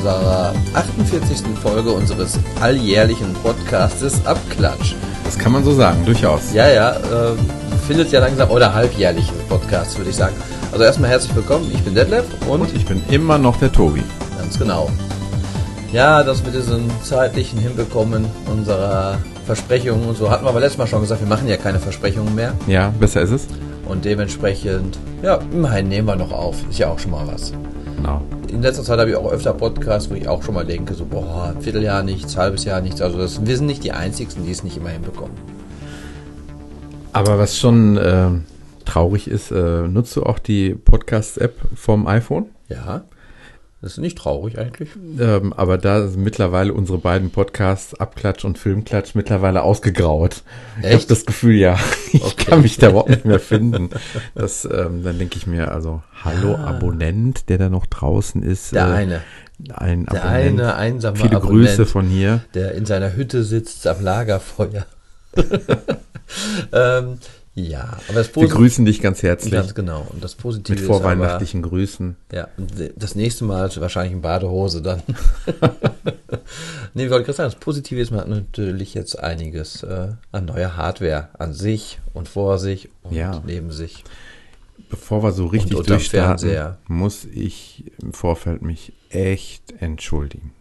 unserer 48. Folge unseres alljährlichen Podcastes Abklatsch. Das kann man so sagen, durchaus. Ja, ja, äh, findet ja langsam, oder halbjährlichen Podcast, würde ich sagen. Also erstmal herzlich willkommen, ich bin Detlef und, Und ich bin immer noch der Tobi. ganz genau. Ja, dass wir diesen zeitlichen hinbekommen, unserer Versprechungen und so, hatten wir aber letztes Mal schon gesagt, wir machen ja keine Versprechungen mehr. Ja, besser ist es. Und dementsprechend, ja, immerhin nehmen wir noch auf. Ist ja auch schon mal was. Genau. In letzter Zeit habe ich auch öfter Podcasts, wo ich auch schon mal denke, so, boah, Vierteljahr nichts, halbes Jahr nichts. Also das, wir sind nicht die Einzigen, die es nicht immer hinbekommen. Aber was schon äh, traurig ist, äh, nutzt du auch die Podcast-App vom iPhone? Ja, das ist nicht traurig eigentlich. Ähm, aber da sind mittlerweile unsere beiden Podcasts, Abklatsch und Filmklatsch, mittlerweile ausgegraut. Ich habe Echt? das Gefühl, ja, ich Okay. kann mich da überhaupt nicht mehr finden. Das, ähm, dann denke ich mir, also, hallo Ah. Abonnent, der da noch draußen ist. Der äh, eine, Ein der Abonnent. eine einsame Viele Abonnent, Grüße von hier. der in seiner Hütte sitzt am Lagerfeuer. ähm, ja, aber das Wir Positive, grüßen dich ganz herzlich. ganz genau. Und das Positive Mit ist aber, vorweihnachtlichen Grüßen. Ja, und das nächste Mal ist wahrscheinlich in Badehose dann. nee, ich wollte gerade sagen, das Positive ist, man hat natürlich jetzt einiges äh, an neuer Hardware an sich und vor sich und Ja. neben sich. Bevor wir so richtig unterm durchstarten, muss ich im Vorfeld mich echt entschuldigen.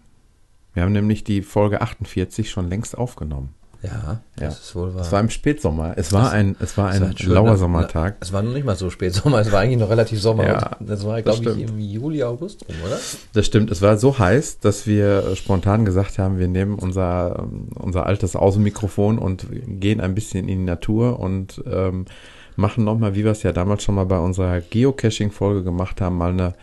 Wir haben nämlich die Folge 48 schon längst aufgenommen. Ja, das Ja. ist wohl wahr. Es war im Spätsommer. Es war ein, es war ein war schön, lauer ne? Sommertag. Es war noch nicht mal so spät Sommer, es war eigentlich noch relativ Sommer. Ja, das war, das glaube ich, im Juli, August rum, oder? Das stimmt. Es war so heiß, dass wir spontan gesagt haben, wir nehmen unser, unser altes Außenmikrofon und gehen ein bisschen in die Natur und ähm, machen nochmal, wie wir es ja damals schon mal bei unserer Geocaching-Folge gemacht haben, mal eine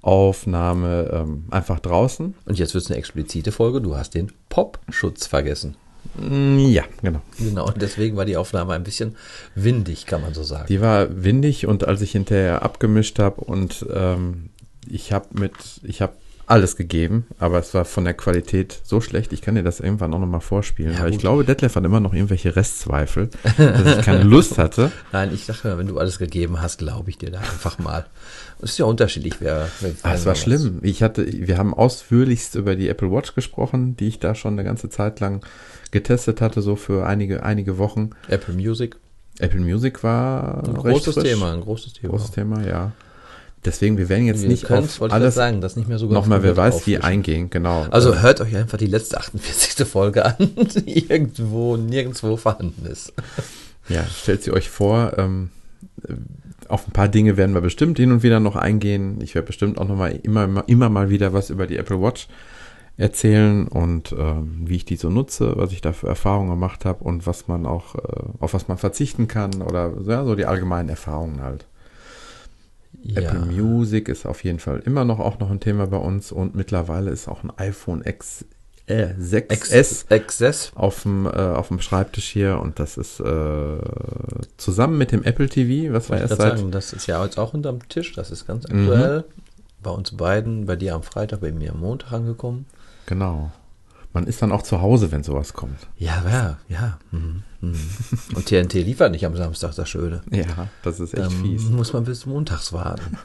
Aufnahme ähm, einfach draußen. Und jetzt wird es eine explizite Folge. Du hast den Popschutz vergessen. Mm, Ja, genau. Genau, und deswegen war die Aufnahme ein bisschen windig, kann man so sagen. Die war windig und als ich hinterher abgemischt habe und ähm, ich habe mit, ich habe alles gegeben, aber es war von der Qualität so schlecht, ich kann dir das irgendwann auch nochmal vorspielen, Ja, weil ich glaube, Detlef hat immer noch irgendwelche Restzweifel, dass ich keine Lust hatte. Nein, ich dachte mir, wenn du alles gegeben hast, glaube ich dir da einfach mal. Es ist ja unterschiedlich, wer. Ah, es war schlimm. Ich hatte, wir haben ausführlichst über die Apple Watch gesprochen, die ich da schon eine ganze Zeit lang getestet hatte, so für einige, einige Wochen. Apple Music. Apple Music war Ein großes frisch. Thema, ein großes Thema. Großes Thema, ja. Deswegen, wir werden jetzt Wir nicht auf alles sagen, das nicht mehr so nochmal, wer weiß, wie eingehen, genau. Also hört euch einfach die letzte 48. Folge an, die irgendwo, nirgendwo vorhanden ist. ja, stellt sie euch vor, ähm, äh, auf ein paar Dinge werden wir bestimmt hin und wieder noch eingehen. Ich werde bestimmt auch nochmal immer, immer, immer mal wieder was über die Apple Watch erzählen und ähm, wie ich die so nutze, was ich da für Erfahrungen gemacht habe und was man auch, äh, auf was man verzichten kann oder ja, so die allgemeinen Erfahrungen halt. Apple Music ist auf jeden Fall immer noch auch noch ein Thema bei uns und mittlerweile ist auch ein iPhone X, äh, 6S Access. auf dem, äh, auf dem Schreibtisch hier und das ist äh, zusammen mit dem Apple TV, was ich erst seit sagen, das ist ja jetzt auch unterm Tisch, das ist ganz Mhm. aktuell. Bei uns beiden, bei dir am Freitag, bei mir am Montag angekommen. genau. Man ist dann auch zu Hause, wenn sowas kommt. Ja, ja, ja. Mhm. Mhm. Und TNT liefert nicht am Samstag, das Schöne. Ja, das ist echt Dann fies. muss man bis montags warten.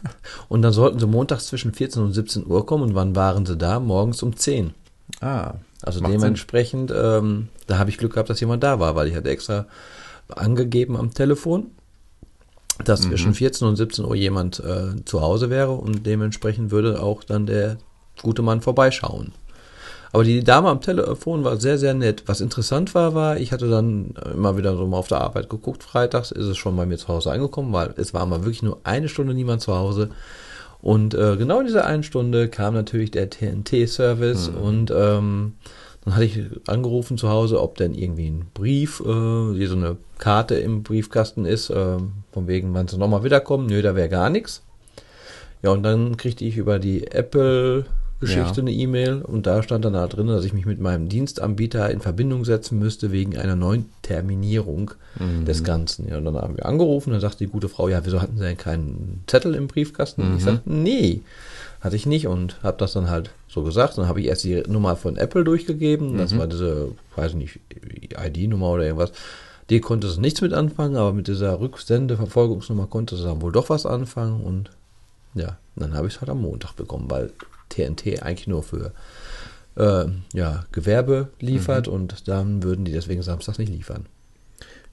Und dann sollten sie montags zwischen 14 und 17 Uhr kommen. Und wann waren sie da? Morgens um 10. Ah, Also dementsprechend, ähm, da habe ich Glück gehabt, dass jemand da war, weil ich hatte extra angegeben am Telefon, dass Mhm. zwischen 14 und 17 Uhr jemand äh, zu Hause wäre und dementsprechend würde auch dann der gute Mann vorbeischauen. Aber die Dame am Telefon war sehr, sehr nett. Was interessant war, war, ich hatte dann immer wieder so mal auf der Arbeit geguckt. Freitags ist es schon bei mir zu Hause angekommen, weil es war mal wirklich nur eine Stunde niemand zu Hause. Und äh, genau in dieser einen Stunde kam natürlich der TNT-Service und ähm, dann hatte ich angerufen zu Hause, ob denn irgendwie ein Brief, äh, hier so eine Karte im Briefkasten ist, äh, von wegen, wann sie nochmal wiederkommen. Nö, da wäre gar nichts. Ja, und dann kriegte ich über die Apple-Geschichte Ja. eine E-Mail und da stand dann da drin, dass ich mich mit meinem Dienstanbieter in Verbindung setzen müsste wegen einer neuen Terminierung des Ganzen. Ja, und dann haben wir angerufen, dann sagte die gute Frau, ja, wieso hatten Sie denn keinen Zettel im Briefkasten? Ich sagte, nee, hatte ich nicht und habe das dann halt so gesagt. Dann habe ich erst die Nummer von Apple durchgegeben, das war diese, weiß nicht, ID-Nummer oder irgendwas. Die konnte es nichts mit anfangen, aber mit dieser Rücksendeverfolgungsnummer konnte es dann wohl doch was anfangen und Ja, dann habe ich es halt am Montag bekommen, weil TNT eigentlich nur für äh, ja, Gewerbe liefert und dann würden die deswegen samstags nicht liefern.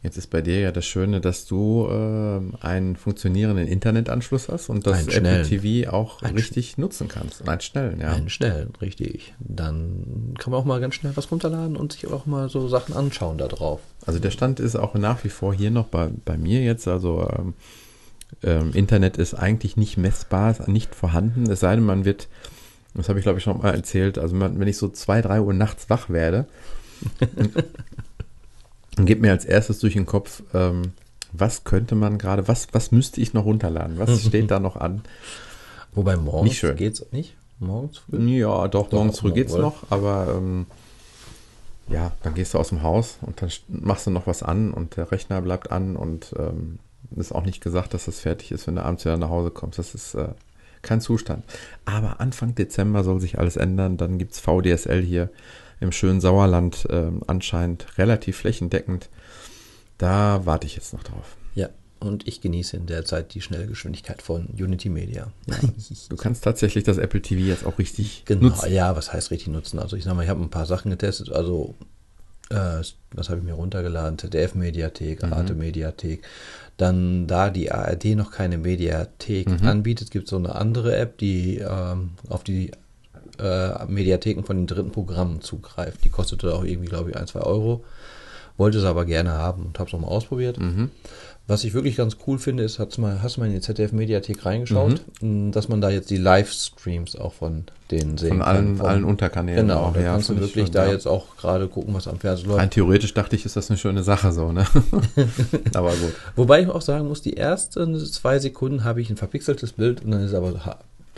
Jetzt ist bei dir ja das Schöne, dass du äh, einen funktionierenden Internetanschluss hast und das Apple. TV auch Einen richtig nutzen kannst. Und einen schnellen, ja. Einen schnellen, richtig. Dann kann man auch mal ganz schnell was runterladen und sich auch mal so Sachen anschauen da drauf. Also der Stand ist auch nach wie vor hier noch bei, bei mir jetzt. Also ähm, ähm, Internet ist eigentlich nicht messbar, ist nicht vorhanden. Es sei denn, man wird, das habe ich glaube ich schon mal erzählt, also wenn ich so zwei, drei Uhr nachts wach werde, dann geht mir als erstes durch den Kopf, ähm, was könnte man gerade, was, was müsste ich noch runterladen? Was steht da noch an? Wobei morgens Nicht schön. geht's nicht. Morgens früh? Ja, doch, Doch, morgens früh geht's oder? noch, aber ähm, ja, dann gehst du aus dem Haus und dann machst du noch was an und der Rechner bleibt an und ähm, ist auch nicht gesagt, dass das fertig ist, wenn du abends wieder nach Hause kommst. Das ist äh, kein Zustand. Aber Anfang Dezember soll sich alles ändern. Dann gibt's VDSL hier im schönen Sauerland ähm, anscheinend relativ flächendeckend. Da warte ich jetzt noch drauf. Ja. Und ich genieße in der Zeit die Schnellgeschwindigkeit von Unity Media. Du kannst tatsächlich das Apple TV jetzt auch richtig Genau, nutzen. ja, was heißt richtig nutzen? Also ich sag mal, ich habe ein paar Sachen getestet, also äh, was habe ich mir runtergeladen? ZDF-Mediathek, Mhm. Arte-Mediathek. Dann, da die ARD noch keine Mediathek Mhm. anbietet, gibt es so eine andere App, die ähm, auf die äh, Mediatheken von den dritten Programmen zugreift. Die kostete auch irgendwie, glaube ich, ein, zwei Euro. Wollte es aber gerne haben und habe es auch mal ausprobiert. Mhm. Was ich wirklich ganz cool finde, ist, hat's mal, hast du mal in die ZDF-Mediathek reingeschaut, Mhm. mh, dass man da jetzt die Livestreams auch von denen sehen Von kann. allen, Von- allen Unterkanälen. Genau, da ja, kannst du wirklich schon, da ja. jetzt auch gerade gucken, was am Fernsehen läuft. Rein theoretisch dachte ich, ist das eine schöne Sache so, ne? aber gut. Wobei ich auch sagen muss, die ersten zwei Sekunden habe ich ein verpixeltes Bild und dann ist aber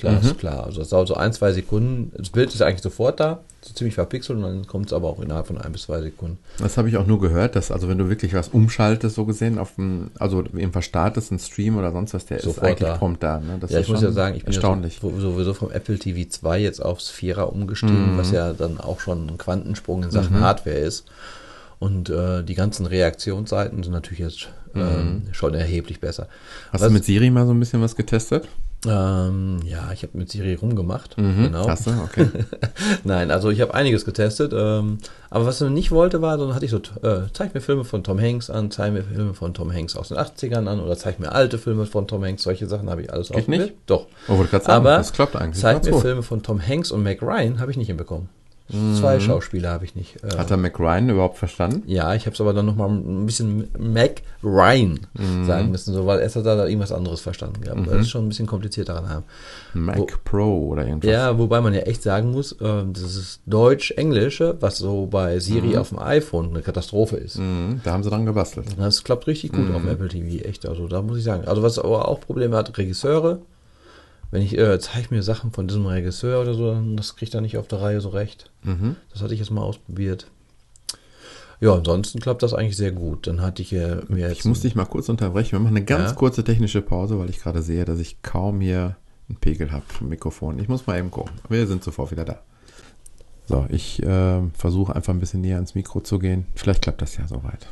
ha, klar, ist klar. Also es dauert so ein, zwei Sekunden. Das Bild ist eigentlich sofort da, so ziemlich verpixelt und dann kommt es aber auch innerhalb von ein bis zwei Sekunden. Das habe ich auch nur gehört, dass also wenn du wirklich was umschaltest, so gesehen, auf dem, also eben startest, einen Stream oder sonst was, der ist Sofort eigentlich da. prompt da. Ne? Das ja, ist ich muss ja sagen, ich bin erstaunlich. Ja so- sowieso vom Apple TV 2 jetzt aufs Vierer umgestiegen, Mhm. was ja dann auch schon ein Quantensprung in Sachen Hardware ist. Und äh, die ganzen Reaktionsseiten sind natürlich jetzt ähm, schon erheblich besser. Mhm. Hast Was- du mit Siri mal so ein bisschen was getestet? Ähm, ja, ich habe mit Siri rumgemacht. Mhm. Genau. Hast du? Okay. Nein, also ich habe einiges getestet. Ähm, aber was er nicht wollte, war, dann hatte ich so, äh, zeig mir Filme von Tom Hanks an, zeig mir Filme von Tom Hanks aus den 80ern an oder zeig mir alte Filme von Tom Hanks. Solche Sachen habe ich alles Geht ausprobiert. nicht? Doch. Oh, sagen, Aber das klappt eigentlich. zeig mir. Filme von Tom Hanks und Mac Ryan habe ich nicht hinbekommen. Zwei Schauspieler habe ich nicht. Äh, Mhm. Hat er Mac Ryan überhaupt verstanden? ja, ich habe es aber dann nochmal ein bisschen Mac Ryan Mhm. sagen müssen, so, weil erst hat er da irgendwas anderes verstanden gehabt. Das ist schon ein bisschen komplizierter daran haben. Mac Wo- Pro oder irgendwas. Ja, wobei man ja echt sagen muss, ähm, das ist Deutsch-Englische, was so bei Siri auf dem iPhone eine Katastrophe ist. Mhm, da haben sie dran gebastelt. Das klappt richtig gut auf dem Apple TV, echt. Also da muss ich sagen. Also was aber auch Probleme hat, Regisseure. Wenn ich äh, zeige mir Sachen von diesem Regisseur oder so, das kriegt er nicht auf der Reihe so recht. Mhm. Das hatte ich jetzt mal ausprobiert. Ja, ansonsten klappt das eigentlich sehr gut. Dann hatte ich äh, mir jetzt Ich muss dich mal kurz unterbrechen. Wir machen eine ganz Ja. kurze technische Pause, weil ich gerade sehe, dass ich kaum hier einen Pegel habe vom Mikrofon. Ich muss mal eben gucken. Wir sind sofort wieder da. So, ich äh, versuche einfach ein bisschen näher ans Mikro zu gehen. Vielleicht klappt das ja soweit.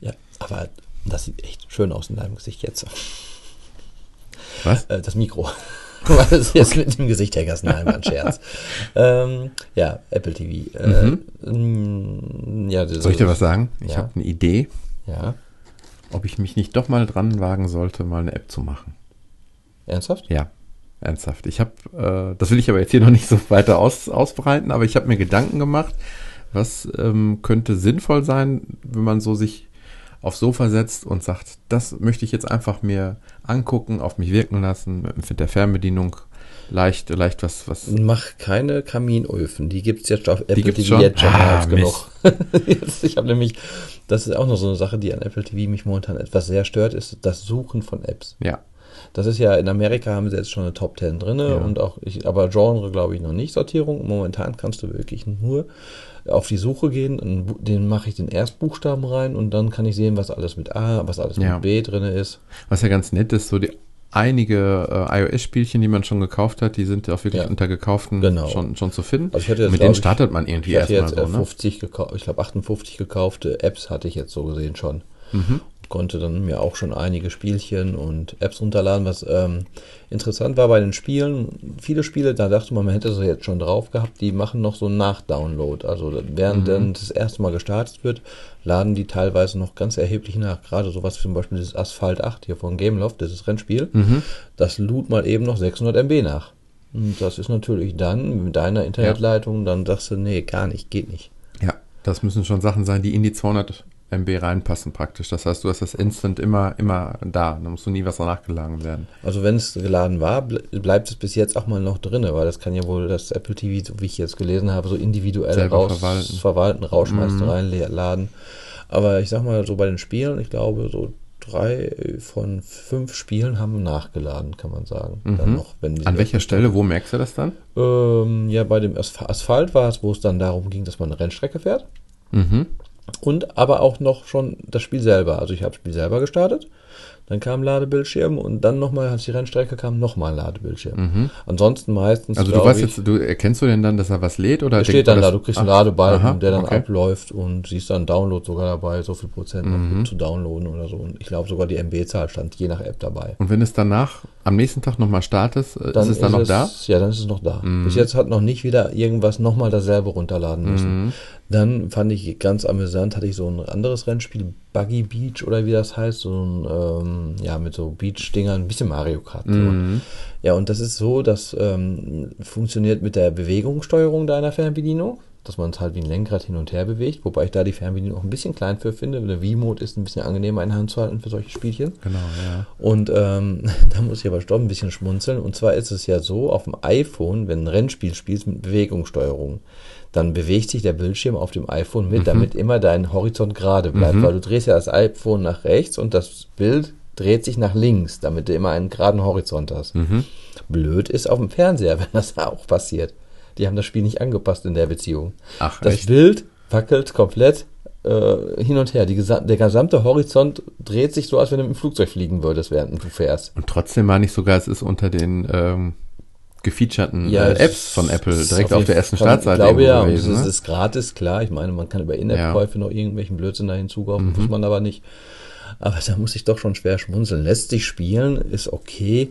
ja, aber das sieht echt schön aus in deinem Gesicht jetzt. Was? Äh, das Mikro. Was ist jetzt mit dem Gesicht der Nein, war ein Scherz. ähm, ja, Apple TV. Äh, mm, ja, das- Soll ich dir was sagen? Ich Ja. habe eine Idee, Ja, ob ich mich nicht doch mal dran wagen sollte, mal eine App zu machen. ernsthaft? Ja, ernsthaft. Ich habe, äh, das will ich aber jetzt hier noch nicht so weiter aus, ausbreiten, aber ich habe mir Gedanken gemacht, was ähm, könnte sinnvoll sein, wenn man so sich aufs Sofa setzt und sagt, das möchte ich jetzt einfach mir angucken, auf mich wirken lassen, mit der Fernbedienung leicht, leicht was, was. Mach keine Kaminöfen. Die gibt's jetzt auf Apple TV schon? jetzt schon Ah, als genug. Jetzt, ich habe nämlich, das ist auch noch so eine Sache, die an Apple TV mich momentan etwas sehr stört, ist das Suchen von Apps. Ja, Das ist ja, in Amerika haben sie jetzt schon eine Top 10 drinne Ja. und auch, ich, aber Genre glaube ich noch nicht, Sortierung. Momentan kannst du wirklich nur auf die Suche gehen, den mache ich den Erstbuchstaben rein und dann kann ich sehen, was alles mit A, was alles Ja. mit B drinne ist. was ja ganz nett ist, so die einige äh, iOS-Spielchen, die man schon gekauft hat, die sind auch wirklich Ja. unter gekauften Genau. schon, schon zu finden. Also jetzt, Mit denen ich, startet man irgendwie erstmal jetzt so, äh, ne? 50 gekauft, ich glaube 58 gekaufte Apps hatte ich jetzt so gesehen schon. Mhm. Konnte dann mir auch schon einige Spielchen und Apps runterladen. Was ähm, interessant war bei den Spielen, viele Spiele, da dachte man, man hätte sie jetzt schon drauf gehabt, die machen noch so einen Nachdownload. Also während Mhm. dann das erste Mal gestartet wird, laden die teilweise noch ganz erheblich nach. Gerade sowas wie zum Beispiel dieses Asphalt 8 hier von Gameloft, dieses Rennspiel, Mhm. das lud mal eben noch 600 MB nach. Und das ist natürlich dann mit deiner Internetleitung, dann sagst du, nee, gar nicht, geht nicht. Ja, das müssen schon Sachen sein, die in die 200 MB reinpassen praktisch. Das heißt, du hast das Instant immer, immer da. Da musst du nie was nachgeladen werden. Also wenn es geladen war, ble- bleibt es bis jetzt auch mal noch drinne, weil das kann ja wohl das Apple TV, so wie ich jetzt gelesen habe, so individuell Selber raus verwalten. verwalten, rausschmeißen, Mhm. reinladen. Aber ich sag mal, so bei den Spielen, ich glaube, so drei von fünf Spielen haben nachgeladen, kann man sagen. Dann Mhm. noch, An welcher Stelle, wo merkst du das dann? Ähm, ja, bei dem Asph- Asphalt war es, wo es dann darum ging, dass man eine Rennstrecke fährt. Mhm. Und aber auch noch schon das Spiel selber. Also ich habe das Spiel selber gestartet, dann kam ein Ladebildschirm und dann nochmal, als die Rennstrecke kam, nochmal ein Ladebildschirm. Ansonsten meistens. Mhm. Also du weißt ich, jetzt, du erkennst du denn dann, dass er was lädt oder da denkt steht dann da, du kriegst einen Ladebalken, aha, der dann okay. abläuft und siehst dann Download sogar dabei, so viel Prozent noch Mhm. zu downloaden oder so. Und ich glaube sogar die MB-Zahl stand je nach App dabei. Und wenn es danach am nächsten Tag nochmal startest, äh, Dann ist es dann noch da? Ja, dann ist es noch da. Mhm. Bis jetzt hat noch nicht wieder irgendwas nochmal dasselbe runterladen müssen. Mhm. Dann fand ich ganz amüsant, hatte ich so ein anderes Rennspiel, Buggy Beach oder wie das heißt, so ein, ähm, ja, mit so Beach-Dingern, ein bisschen Mario Kart. So. Mhm. Ja, und das ist so, das ähm, funktioniert mit der Bewegungssteuerung deiner Fernbedienung, dass man es halt wie ein Lenkrad hin und her bewegt, wobei ich da die Fernbedienung auch ein bisschen klein für finde. Der V-Mode ist ein bisschen angenehmer in der Hand zu halten für solche Spielchen. Genau, ja. Und ähm, da muss ich aber doch ein bisschen schmunzeln. Und zwar ist es ja so, auf dem iPhone, wenn ein Rennspiel spielst mit Bewegungssteuerung, dann bewegt sich der Bildschirm auf dem iPhone mit, damit immer dein Horizont gerade bleibt. Weil du drehst ja das iPhone nach rechts und das Bild dreht sich nach links, damit du immer einen geraden Horizont hast. Mhm. Blöd ist auf dem Fernseher, wenn das auch passiert. Die haben das Spiel nicht angepasst in der Beziehung. Ach, Das echt? Bild wackelt komplett äh, hin und her. Gesa der gesamte Horizont dreht sich so, als wenn du mit dem Flugzeug fliegen würdest, während du fährst. Und trotzdem war nicht sogar, es ist unter den ähm, gefeaturten Ja, äh, Apps von Apple direkt auf, jeden der ersten Startseite Ich glaube ja, und es gewesen, ist, ne? ist gratis, klar. Ich meine, man kann über In-App-Käufe noch irgendwelchen Blödsinn da hinzukaufen, Mhm. muss man aber nicht. Aber da muss ich doch schon schwer schmunzeln. Lässt sich spielen, ist okay,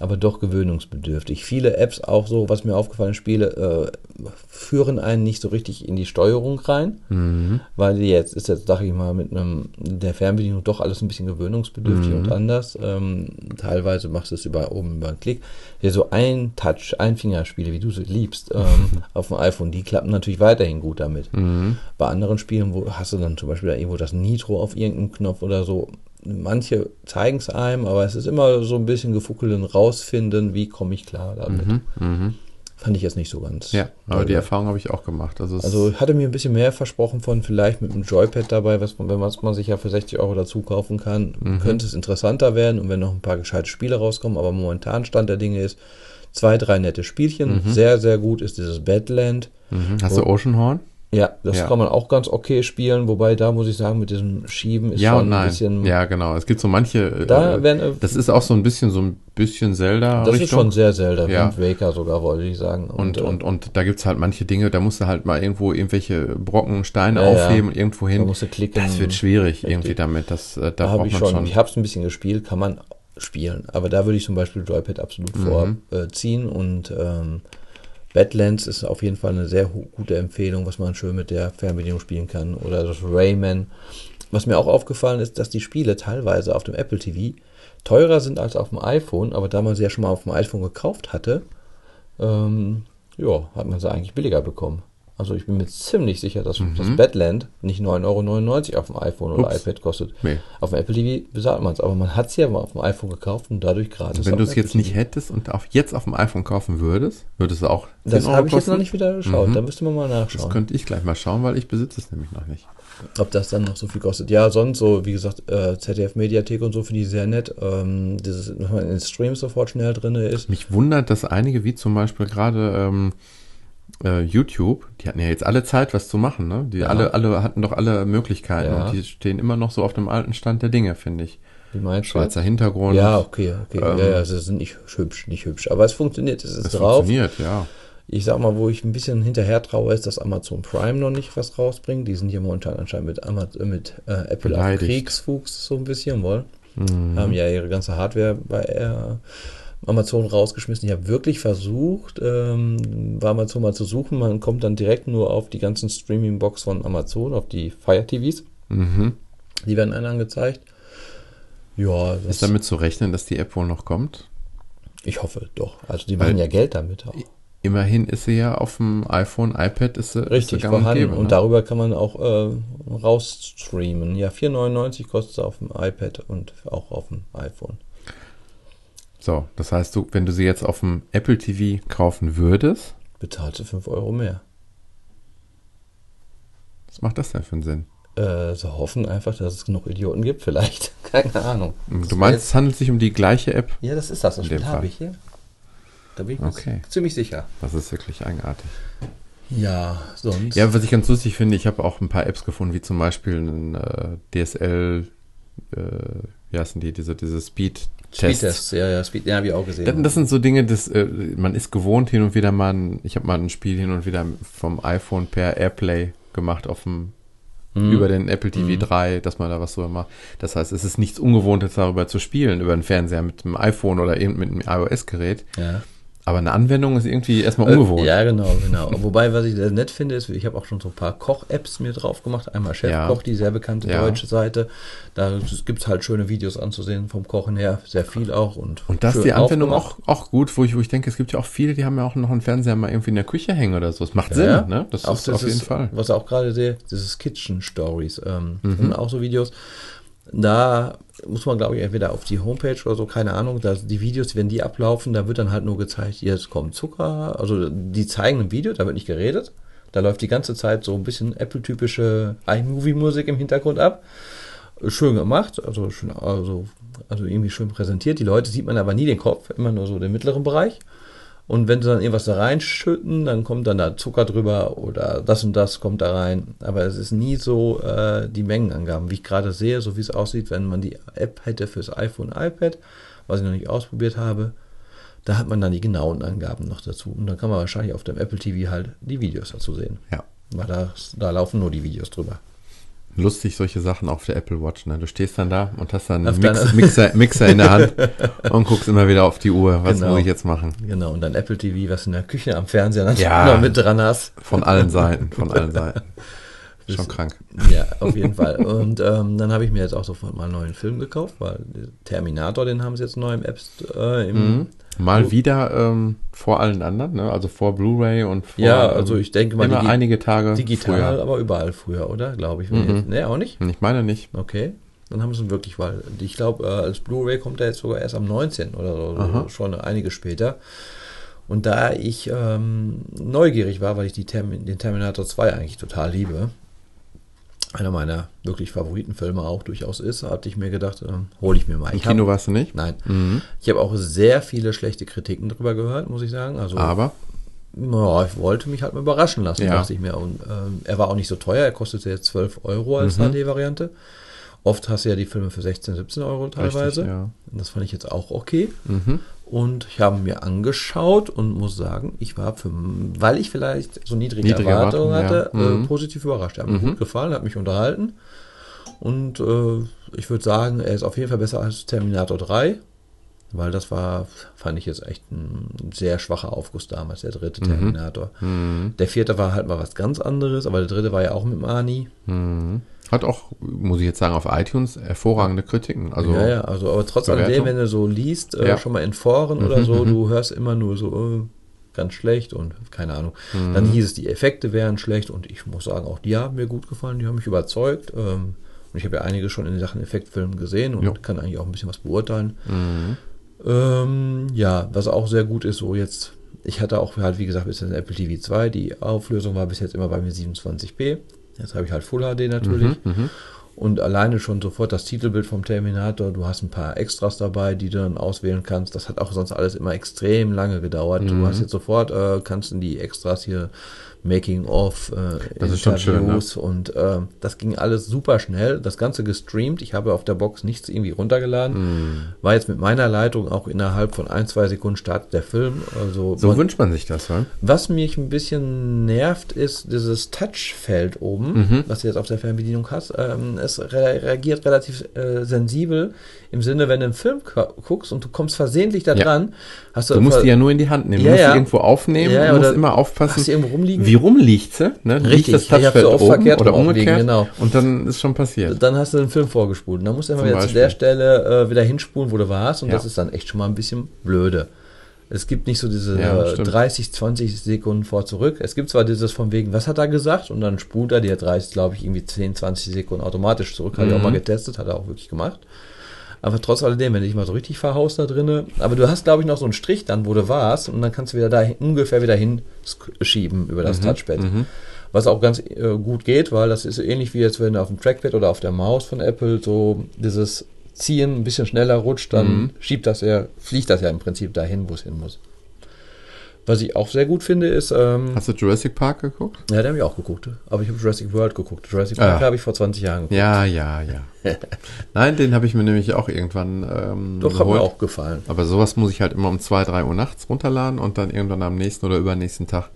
aber doch gewöhnungsbedürftig. Viele Apps auch so, was mir aufgefallen ist, Spiele äh, führen einen nicht so richtig in die Steuerung rein, Mhm. weil jetzt ist jetzt, sag ich mal, mit einem der Fernbedienung doch alles ein bisschen gewöhnungsbedürftig Mhm. und anders. Ähm, teilweise machst du es über oben über einen Klick. Ja, so ein Touch, ein Fingerspiele, wie du sie liebst, ähm, auf dem iPhone, die klappen natürlich weiterhin gut damit. Mhm. Bei anderen Spielen, wo hast du dann zum Beispiel da irgendwo das Nitro auf irgendeinem Knopf oder so. Manche zeigen es einem, aber es ist immer so ein bisschen gefuckeln, rausfinden, wie komme ich klar damit. Mhm. Mhm. Fand ich jetzt nicht so ganz. Ja, aber toll. die Erfahrung habe ich auch gemacht. Also, es, Also ich hatte mir ein bisschen mehr versprochen von vielleicht mit einem Joypad dabei, was man, wenn man, was man sich ja für 60 Euro dazu kaufen kann, Mhm. könnte es interessanter werden und wenn noch ein paar gescheite Spiele rauskommen, aber momentan Stand der Dinge ist, zwei, drei nette Spielchen. Sehr, sehr gut ist dieses Badland. mhm. Hast du Oceanhorn? Ja, das Ja. kann man auch ganz okay spielen, wobei da muss ich sagen, mit diesem Schieben ist Ja schon und nein. ein bisschen. ja, genau. Es gibt so manche. äh, Da werden, äh, das ist auch so ein bisschen so ein bisschen Zelda. das ist schon sehr Zelda, Ja. Wind Waker sogar, wollte ich sagen. Und, äh, und, und da gibt's halt manche Dinge, da musst du halt mal irgendwo irgendwelche Brocken, Steine Ja, aufheben und irgendwo da hin. musst du klicken. Das wird schwierig Richtig. irgendwie damit. Das, äh, da Da braucht ich man schon, schon. ich habe es ein bisschen gespielt, kann man spielen. Aber da würde ich zum Beispiel Joypad absolut Mhm. vorziehen und ähm, Badlands ist auf jeden Fall eine sehr gute Empfehlung, was man schön mit der Fernbedienung spielen kann. Oder das Rayman. Was mir auch aufgefallen ist, dass die Spiele teilweise auf dem Apple TV teurer sind als auf dem iPhone, aber da man sie ja schon mal auf dem iPhone gekauft hatte, ähm, ja, hat man sie eigentlich billiger bekommen. Also ich bin mir ziemlich sicher, dass das Badland nicht 9,99 Euro auf dem iPhone oder Mhm. Ups. iPad kostet. Nee. Auf dem Apple TV bezahlt man es, aber man hat es ja mal auf dem iPhone gekauft und dadurch gratis. Wenn du es jetzt Apple nicht TV. hättest und auf, jetzt auf dem iPhone kaufen würdest, würdest du auch 10 Das habe ich jetzt noch nicht wieder geschaut. Mhm. Da müsste man mal Das nachschauen, könnte ich gleich mal schauen, weil ich besitze es nämlich noch nicht. ob das dann noch so viel kostet. Ja, sonst so, wie gesagt, äh, ZDF-Mediathek und so finde ich sehr nett. Ähm, dieses, dass man in den Streams sofort schnell drin ist. Mich wundert, dass einige, wie zum Beispiel gerade ähm, äh, YouTube, die hatten ja jetzt alle Zeit, was zu machen, ne? Die Ja. alle, alle hatten doch alle Möglichkeiten Ja. und die stehen immer noch so auf dem alten Stand der Dinge, finde ich. Wie meinst du? Schwarzer Hintergrund. Ja, okay, okay. Ähm, ja, ja, sie sind nicht hübsch, nicht hübsch. Aber es funktioniert, es ist es drauf. funktioniert, ja. Ich sag mal, wo ich ein bisschen hinterher traue, ist, dass Amazon Prime noch nicht was rausbringt. Die sind hier momentan anscheinend mit, Amazon, mit äh, Apple Beleidigt. auf Kriegsfuchs so ein bisschen, wohl. Mhm. Haben ja ihre ganze Hardware bei äh, Amazon rausgeschmissen. Ich habe wirklich versucht, ähm, bei Amazon mal zu suchen. Man kommt dann direkt nur auf die ganzen Streaming-Box von Amazon, auf die Fire TVs. Mhm. Die werden einem angezeigt. Ja, das, Ist damit zu rechnen, dass die App wohl noch kommt? ich hoffe doch. Also die machen ja Geld damit auch. Immerhin ist sie ja auf dem iPhone, iPad ist sie ist Richtig, sie gang und vorhanden. gäbe, und ne? darüber kann man auch äh, rausstreamen. Ja, 4,99 kostet es auf dem iPad und auch auf dem iPhone. So, das heißt, du, wenn du sie jetzt auf dem Apple TV kaufen würdest, Bezahlt sie 5 Euro mehr. was macht das denn für einen Sinn? Äh, sie hoffen einfach, dass es genug Idioten gibt, vielleicht. Keine Ahnung. Du meinst, es handelt sich um die gleiche App? Ja, das ist das. Das Spiel habe ich hier. Da bin ich mir Okay. ziemlich sicher. Das ist wirklich eigenartig. Ja, sonst. Ja, was ich ganz lustig finde, ich habe auch ein paar Apps gefunden, wie zum Beispiel ein äh, DSL, äh, wie heißen die, diese, diese Speed-Tests. Speedtest, ja, ja, Speed, ja, habe ich auch gesehen. Das, das sind so Dinge, das, äh, man ist gewohnt hin und wieder mal, ein, ich habe mal ein Spiel hin und wieder vom iPhone per Airplay gemacht auf dem Mhm. über den Apple TV 3, dass man da was so macht. Das heißt, es ist nichts Ungewohntes darüber zu spielen, über einen Fernseher mit dem iPhone oder eben mit einem iOS-Gerät. ja. Aber eine Anwendung ist irgendwie erstmal ungewohnt. Äh, ja, genau, genau. Wobei, was ich sehr nett finde, ist, ich habe auch schon so ein paar Koch-Apps mir drauf gemacht. Einmal Chefkoch, Ja. die sehr bekannte Ja. deutsche Seite. Da gibt es halt schöne Videos anzusehen vom Kochen her. Sehr viel auch. Und, Und da ist die Anwendung auch, auch gut, wo ich, wo ich denke, es gibt ja auch viele, die haben ja auch noch einen Fernseher mal irgendwie in der Küche hängen oder so. Es macht Sinn, Ja, ne? Das auch ist auf jeden Fall. Was auch gerade sehe, das ist Kitchen Stories. Ähm, Mhm. sind auch so Videos. Da muss man, glaube ich, entweder auf die Homepage oder so, keine Ahnung, da die Videos, wenn die ablaufen, da wird dann halt nur gezeigt, jetzt kommt Zucker. Also die zeigen ein Video, da wird nicht geredet. Da läuft die ganze Zeit so ein bisschen Apple-typische iMovie-Musik im Hintergrund ab. Schön gemacht, also schön, also, also irgendwie schön präsentiert. Die Leute sieht man aber nie den Kopf, immer nur so den mittleren Bereich. Und wenn sie dann irgendwas da reinschütten, dann kommt dann da Zucker drüber oder das und das kommt da rein. Aber es ist nie so äh, die Mengenangaben, wie ich gerade sehe, so wie es aussieht, wenn man die App hätte fürs iPhone, iPad, was ich noch nicht ausprobiert habe. Da hat man dann die genauen Angaben noch dazu. Und dann kann man wahrscheinlich auf dem Apple TV halt die Videos dazu sehen. Ja. Weil da, da laufen nur die Videos drüber. Lustig, solche Sachen auf der Apple Watch. Ne? Du stehst dann da und hast dann einen Mix, Mixer, Mixer in der Hand und guckst immer wieder auf die Uhr. Was Genau. muss ich jetzt machen? Genau, und dann Apple TV, was in der Küche am Fernseher Ja. noch mit dran hast. Von allen Seiten, von allen Seiten. Schon krank. Ja, auf jeden Fall. Und ähm, dann habe ich mir jetzt auch sofort mal einen neuen Film gekauft, weil Terminator, den haben sie jetzt neu im Apps äh, im, Mhm. Mal wieder ähm, vor allen anderen, ne? also vor Blu-ray und vor Ja, also ich denke mal, immer einige Tage digital, früher. aber überall früher, oder? Glaube ich. Mhm. Ne, auch nicht? Ich meine nicht. Okay. Dann haben sie ihn wirklich, weil ich glaube, äh, als Blu-ray kommt er jetzt sogar erst am 19. oder so, Aha. schon einige später. Und da ich ähm, neugierig war, weil ich die Termin, den Terminator 2 eigentlich total liebe, einer meiner wirklich Favoritenfilme auch durchaus ist, hatte ich mir gedacht, ähm, hole ich mir mal. Im Ich hab- Kino warst du nicht? Nein. Mhm. Ich habe auch sehr viele schlechte Kritiken drüber gehört, muss ich sagen. Also, Aber ja, ich wollte mich halt mal überraschen lassen, Ja. dachte ich mir. Und, ähm, er war auch nicht so teuer, er kostete jetzt 12 Euro als Mhm. HD-Variante. Oft hast du ja die Filme für 16, 17 Euro teilweise. Richtig, ja. Und Das fand ich jetzt auch okay. Mhm. Und ich habe mir angeschaut und muss sagen, ich war, für, weil ich vielleicht so niedrige, Niedrige Erwartungen hatte, ja. Mhm. äh, positiv überrascht. Er hat mir Mhm. gut gefallen, hat mich unterhalten. Und äh, ich würde sagen, er ist auf jeden Fall besser als Terminator 3. Weil das war, fand ich jetzt echt ein sehr schwacher Aufguss damals, der dritte Terminator. Mhm. Der vierte war halt mal was ganz anderes, aber der dritte war ja auch mit Mani. Mhm. Hat auch, muss ich jetzt sagen, auf iTunes hervorragende Kritiken. Also ja, ja, also aber trotz alledem, wenn du so liest, äh, Ja. schon mal in Foren oder Mhm, so, mhm. du hörst immer nur so äh, ganz schlecht und keine Ahnung. Mhm. Dann hieß es, die Effekte wären schlecht und ich muss sagen, auch die haben mir gut gefallen, die haben mich überzeugt. Ähm, und ich habe ja einige schon in Sachen Effektfilmen gesehen und Ja. kann eigentlich auch ein bisschen was beurteilen. Mhm. Ähm, ja, was auch sehr gut ist, so jetzt, ich hatte auch halt, wie gesagt, bis jetzt Apple TV 2, die Auflösung war bis jetzt immer bei mir 27p. Jetzt habe ich halt Full HD natürlich. Mhm. Und alleine schon sofort das Titelbild vom Terminator, du hast ein paar Extras dabei, die du dann auswählen kannst. Das hat auch sonst alles immer extrem lange gedauert. Du Mhm. hast jetzt sofort, äh, kannst in die Extras hier Making of, äh, schon schön, ne? und äh, das ging alles super schnell. Das Ganze gestreamt. Ich habe auf der Box nichts irgendwie runtergeladen. Hm. War jetzt mit meiner Leitung auch innerhalb von ein, zwei Sekunden Start der Film. Also So man- wünscht man sich das, wa? was mich ein bisschen nervt, ist dieses Touchfeld oben, Mhm. was du jetzt auf der Fernbedienung hast. Ähm, es re reagiert relativ äh, sensibel im Sinne, wenn du einen Film gu- guckst und du kommst versehentlich da Ja. dran, hast du, Du musst die ja nur in die Hand nehmen. Ja, du musst ja. die irgendwo aufnehmen. Ja, ja, du musst immer aufpassen. hast du irgendwo rumliegen? Wie rum liegt sie? Ne? Liegt Richtig, das Touchfeld so oft oben verkehrt oder umgekehrt? genau. Und dann ist schon passiert. dann hast du den Film vorgespult. Und dann musst du immer Zum wieder zu Beispiel. der Stelle äh, wieder hinspulen, wo du warst. Und Ja. das ist dann echt schon mal ein bisschen blöde. Es gibt nicht so diese Ja, äh, stimmt. 30, 20 Sekunden vor zurück. Es gibt zwar dieses von wegen, was hat er gesagt? Und dann spult er dir 30, glaube ich, irgendwie 10, 20 Sekunden automatisch zurück. Habe ich auch Mhm. mal getestet, hat er auch wirklich gemacht. Aber trotz alledem, wenn du dich mal so richtig verhaust da drinne, aber du hast, glaube ich, noch so einen Strich dann, wo du warst, und dann kannst du wieder da ungefähr wieder hinschieben über Mhm. das Touchpad. Was auch ganz äh, gut geht, weil das ist ähnlich wie jetzt, wenn du auf dem Trackpad oder auf der Maus von Apple so dieses Ziehen ein bisschen schneller rutscht, dann Mhm. schiebt das ja, fliegt das ja im Prinzip dahin, wo es hin muss. Was ich auch sehr gut finde, ist, ähm, Hast du Jurassic Park geguckt? ja, den habe ich auch geguckt, aber ich habe Jurassic World geguckt. Jurassic Ah. Park habe ich vor 20 Jahren geguckt. Ja, ja, ja. Nein, den habe ich mir nämlich auch irgendwann ähm, Doch, hat mir auch gefallen. Aber sowas muss ich halt immer um 2, 3 Uhr nachts runterladen und dann irgendwann am nächsten oder übernächsten Tag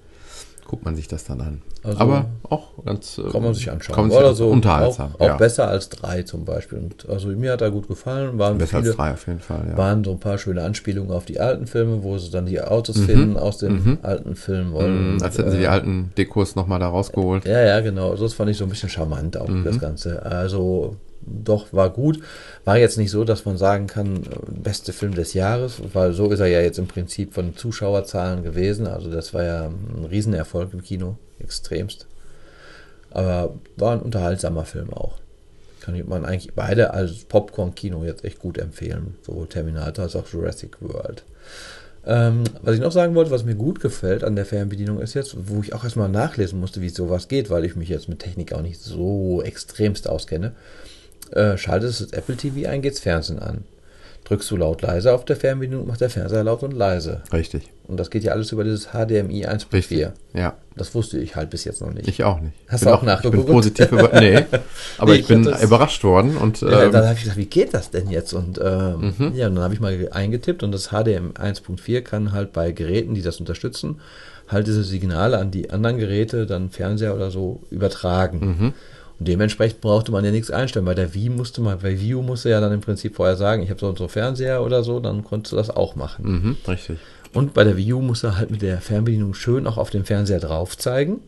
guckt man sich das dann an. Also- Aber auch ganz äh, Kann man sich anschauen. Kann man sich Oder so. unterhaltsam. Auch, auch ja. besser als drei zum Beispiel. Und also mir hat er gut gefallen. Waren Besser viele, als 3 auf jeden Fall, ja. waren so ein paar schöne Anspielungen auf die alten Filme, wo sie dann die Autos finden aus den alten Filmen wollen. Mhm, als hätten sie Und, die äh, alten Dekos nochmal da rausgeholt. Ja, ja, genau. Das fand ich so ein bisschen charmant auch, Mhm. das Ganze. Also doch, war gut. War jetzt nicht so, dass man sagen kann, äh, beste Film des Jahres, weil so ist er ja jetzt im Prinzip von Zuschauerzahlen gewesen. Also das war ja ein Riesenerfolg im Kino, extremst. Aber war ein unterhaltsamer Film auch. Kann man eigentlich beide als Popcorn-Kino jetzt echt gut empfehlen. Sowohl Terminator als auch Jurassic World. Ähm, was ich noch sagen wollte, was mir gut gefällt an der Fernbedienung ist jetzt, wo ich auch erstmal nachlesen musste, wie sowas geht, weil ich mich jetzt mit Technik auch nicht so extremst auskenne. Äh, schaltest das Apple TV ein, geht's Fernsehen an. Drückst du laut leise auf der Fernbedienung, macht der Fernseher laut und leise. Richtig. Und das geht ja alles über dieses HDMI 1.4. Richtig. Ja, Das wusste ich halt bis jetzt noch nicht. ich auch nicht. Hast bin du auch Ich nachgeguckt? bin positiv über, nee, aber Nee, ich bin ich das- überrascht worden und Ja, ähm, dann habe ich gesagt, wie geht das denn jetzt? Und ähm, Mhm. ja, und dann habe ich mal eingetippt und das HDMI 1.4 kann halt bei Geräten, die das unterstützen, halt diese Signale an die anderen Geräte, dann Fernseher oder so, übertragen. Mhm. Und dementsprechend brauchte man ja nichts einstellen. Bei der Wii musste man, bei View musste ja dann im Prinzip vorher sagen, ich habe so und so Fernseher oder so, dann konntest du das auch machen. mhm, richtig. Und bei der Wii U musst du halt mit der Fernbedienung schön auch auf dem Fernseher drauf zeigen.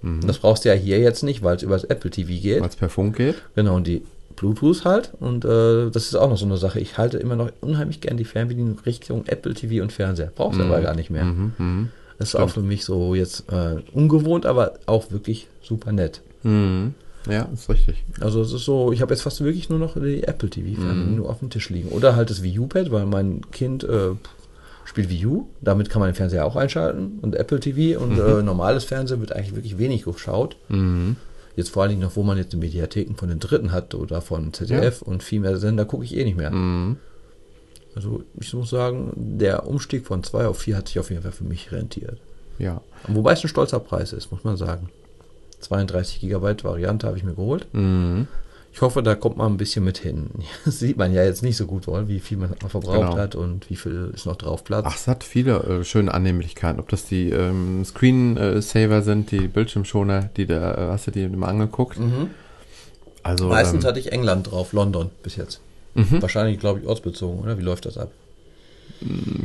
Mhm. Das brauchst du ja hier jetzt nicht, weil es über das Apple TV geht. Weil es per Funk geht. Genau, und die Bluetooth halt. Und äh, das ist auch noch so eine Sache. Ich halte immer noch unheimlich gern die Fernbedienung Richtung Apple TV und Fernseher. Brauchst du aber gar nicht mehr. Mhm, mhm. Das ist auch für mich so jetzt äh, ungewohnt, aber auch wirklich super nett. Mhm. Ja, ist richtig. Also es ist so, ich habe jetzt fast wirklich nur noch die Apple TV Fernbedienung nur auf dem Tisch liegen. Oder halt das Wii U-Pad, weil mein Kind äh, spielt Wii U. Damit kann man den Fernseher auch einschalten. Und Apple TV und äh, normales Fernsehen wird eigentlich wirklich wenig geschaut. Mhm. Jetzt vor allen Dingen noch, wo man jetzt die Mediatheken von den Dritten hat oder von ZDF und viel mehr Sender, gucke ich eh nicht mehr. Mhm. Also ich muss sagen, der Umstieg von 2 auf 4 hat sich auf jeden Fall für mich rentiert. Ja. Wobei es ein stolzer Preis ist, muss man sagen. 32 Gigabyte Variante habe ich mir geholt. Mhm. Ich hoffe, da kommt man ein bisschen mit hin. Das sieht man ja jetzt nicht so gut, wie viel man verbraucht Genau. hat und wie viel ist noch drauf Platz. Ach, es hat viele äh, schöne Annehmlichkeiten. Ob das die ähm, Screensaver sind, die Bildschirmschoner, die da, äh, hast du die mal angeguckt? Mhm. Also, Meistens ähm, hatte ich England drauf, London bis jetzt. Mhm. Wahrscheinlich, glaube ich, ortsbezogen, oder? Wie läuft das ab?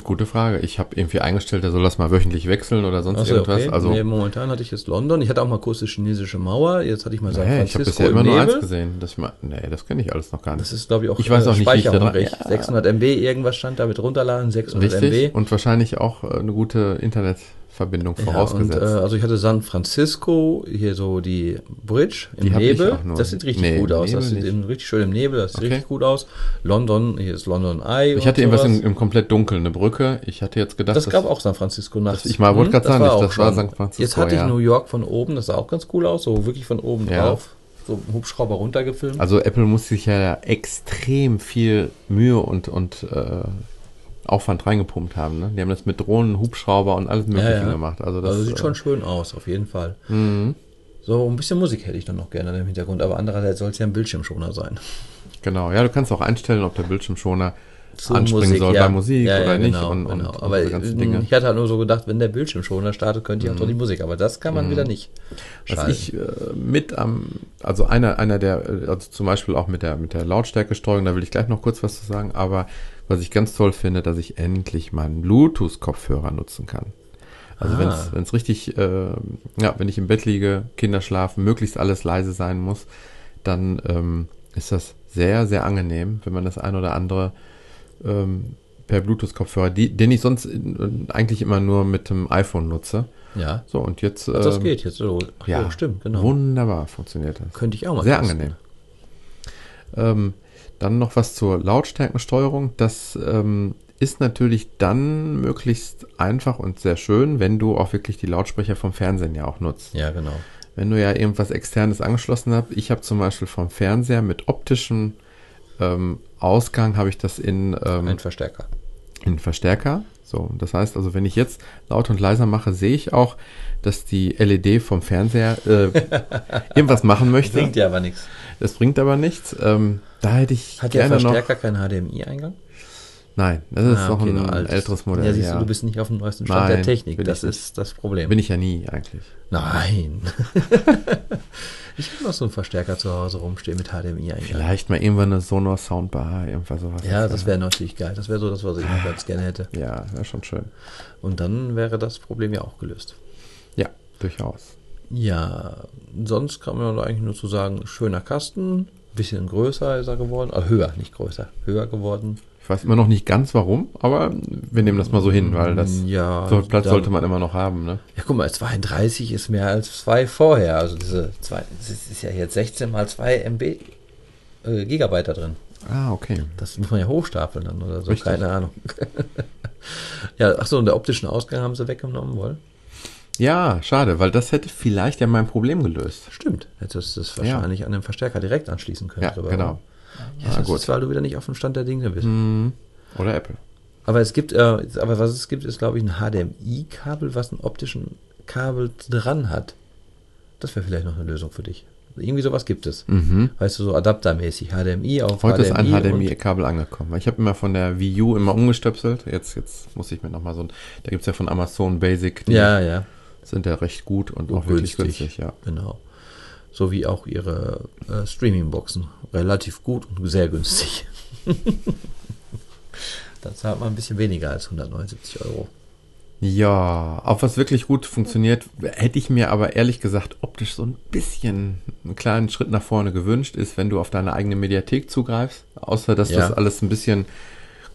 Gute Frage. Ich habe irgendwie eingestellt, der soll das mal wöchentlich wechseln oder sonst Achso, irgendwas. okay. Also, nee, momentan hatte ich jetzt London. Ich hatte auch mal kurz die chinesische Mauer. Jetzt hatte ich mal San nee, ich habe bisher immer im nur eins gesehen. Ich mal, nee, das kenne ich alles noch gar nicht. Das ist, glaube ich, auch Ich weiß auch nicht, wie ich da Speicherung. Ja. 600 MB, irgendwas stand da mit runterladen, 600 Richtig. MB. Und wahrscheinlich auch äh, eine gute Internetverbindung Ja, und, vorausgesetzt. äh, also ich hatte San Francisco, hier so die Bridge im Die Nebel. Das sieht richtig Nee, gut aus. Das Nebel sieht nicht. eben richtig schön im Nebel, das sieht Okay. richtig gut aus. London, hier ist London Eye. ich hatte irgendwas im, im komplett dunkeln, eine Brücke. Ich hatte jetzt gedacht, Das gab auch San Francisco nachts. ich mal- wollte Hm, grad sagen, war nicht, auch das war. San Francisco, Jetzt hatte ich ja. New York von oben, das sah auch ganz cool aus, so wirklich von oben Ja. drauf. So Hubschrauber runtergefilmt. Also Apple muss sich ja extrem viel Mühe und, und äh, Aufwand reingepumpt haben. Ne? Die haben das mit Drohnen, Hubschrauber und alles Mögliche Ja, ja. gemacht. Also das Also sieht äh, schon schön aus, auf jeden Fall. Mhm. So ein bisschen Musik hätte ich dann noch gerne im Hintergrund, aber andererseits soll es ja ein Bildschirmschoner sein. Genau, ja, du kannst auch einstellen, ob der Bildschirmschoner Zu anspringen soll ja. bei Musik Ja, oder nicht genau, und, genau. und, aber. Mhm. ich hatte halt nur so gedacht, wenn der Bildschirmschoner startet, könnte ich auch doch die Musik, aber das kann man wieder nicht. Was schalten. ich äh, mit am, also einer, einer der, äh, also zum Beispiel auch mit der, mit der Lautstärkesteuerung, da will ich gleich noch kurz was zu sagen, aber was ich ganz toll finde, dass ich endlich meinen Bluetooth-Kopfhörer nutzen kann. Also Ah. wenn es richtig, äh, ja, wenn ich im Bett liege, Kinder schlafen, möglichst alles leise sein muss, dann ähm, ist das sehr, sehr angenehm, wenn man das ein oder andere ähm, per Bluetooth-Kopfhörer, den ich sonst in, eigentlich immer nur mit dem iPhone nutze. ja, So, und jetzt. Ach, das ähm, geht jetzt so. Ach, ja, stimmt, genau. Wunderbar funktioniert das. Könnte ich auch mal Sehr testen. angenehm. Ähm, dann noch was zur Lautstärkensteuerung. Das ähm, ist natürlich dann möglichst einfach und sehr schön, wenn du auch wirklich die Lautsprecher vom Fernsehen ja auch nutzt. Ja, genau. Wenn du ja irgendwas externes angeschlossen hast. Ich habe zum Beispiel vom Fernseher mit optischem ähm, Ausgang habe ich das in, ähm, Ein Verstärker. in Verstärker. So, das heißt also, wenn ich jetzt laut und leiser mache, sehe ich auch, dass die LED vom Fernseher äh, irgendwas machen möchte. Bringt ja aber nichts. Das bringt aber nichts. Ähm, da hätte ich Hat der gerne noch. Verstärker keinen HDMI-Eingang? Nein, das ist Ah, noch okay, ein altes. älteres Modell. Ja, siehst ja. du, du bist nicht auf dem neuesten Stand Nein, der Technik. Das ist das Problem. Bin ich ja nie eigentlich. Nein. ich habe noch so einen Verstärker zu Hause rumstehen mit HDMI-Eingang. Vielleicht mal irgendwann eine Sonor Soundbar, irgendwas sowas. Ja, das wäre natürlich geil. Das wäre so das, was ich noch ganz gerne hätte. Ja, wäre schon schön. Und dann wäre das Problem ja auch gelöst. Ja, durchaus. Ja, sonst kann man eigentlich nur zu sagen, schöner Kasten, bisschen größer ist er geworden, also höher, nicht größer, höher geworden. Ich weiß immer noch nicht ganz warum, aber wir nehmen das mal so hin, weil das ja, so Platz dann- sollte man immer noch haben, ne? Ja, guck mal, 32 ist mehr als zwei vorher. Also diese zwei, es ist ja jetzt 16 mal 2 MB äh, Gigabyte da drin. Ah, okay. Das muss man ja hochstapeln dann oder so, Richtig. keine Ahnung. ja, ach so, und der optischen Ausgang haben sie weggenommen wollen. Ja, schade, weil das hätte vielleicht ja mein Problem gelöst. Stimmt, hättest du es wahrscheinlich an den Verstärker direkt anschließen können. Ja, genau. Ja, Ah, gut. ist, weil du wieder nicht auf dem Stand der Dinge bist. Hm. Oder Apple. Aber es gibt, äh, aber was es gibt, ist, glaube ich, ein HDMI-Kabel, was einen optischen Kabel dran hat. Das wäre vielleicht noch eine Lösung für dich. Irgendwie sowas gibt es. Mhm. Weißt du, so adaptermäßig. HDMI auf Heute ist ein und- HDMI-Kabel angekommen. Ich habe immer von der Wii U immer umgestöpselt. Jetzt, jetzt muss ich mir nochmal so ein. Da gibt's ja von Amazon Basic. Die Ja, ja. sind ja recht gut und auch Und wirklich günstig, ja. Genau. So wie auch ihre äh, Streaming-Boxen. Relativ gut und sehr günstig. da zahlt man ein bisschen weniger als 179 Euro. Ja, auch was wirklich gut funktioniert, hätte ich mir aber ehrlich gesagt optisch so ein bisschen einen kleinen Schritt nach vorne gewünscht, ist, wenn du auf deine eigene Mediathek zugreifst. Außer, dass Ja. das alles ein bisschen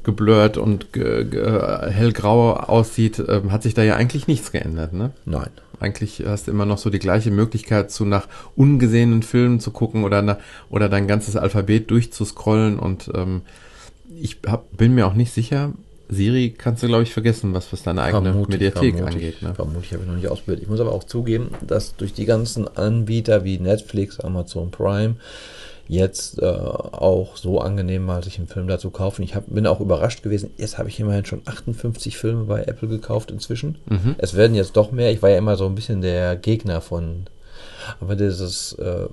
geblurrt und ge ge hellgrau aussieht, ähm, hat sich da ja eigentlich nichts geändert, ne? Nein. Eigentlich hast du immer noch so die gleiche Möglichkeit, zu nach ungesehenen Filmen zu gucken oder, na, oder dein ganzes Alphabet durchzuscrollen. Und ähm, ich hab, bin mir auch nicht sicher, Siri kannst du, glaube ich, vergessen, was, was deine eigene Vermutlich, Mediathek vermutlich, angeht. Ne? Vermutlich habe ich noch nicht ausprobiert. Ich muss aber auch zugeben, dass durch die ganzen Anbieter wie Netflix, Amazon Prime jetzt äh, auch so angenehm war, sich einen Film dazu kaufen. Ich hab, bin auch überrascht gewesen. Jetzt habe ich immerhin schon 58 Filme bei Apple gekauft inzwischen. Mhm. Es werden jetzt doch mehr. Ich war ja immer so ein bisschen der Gegner von. Aber dieses, äh,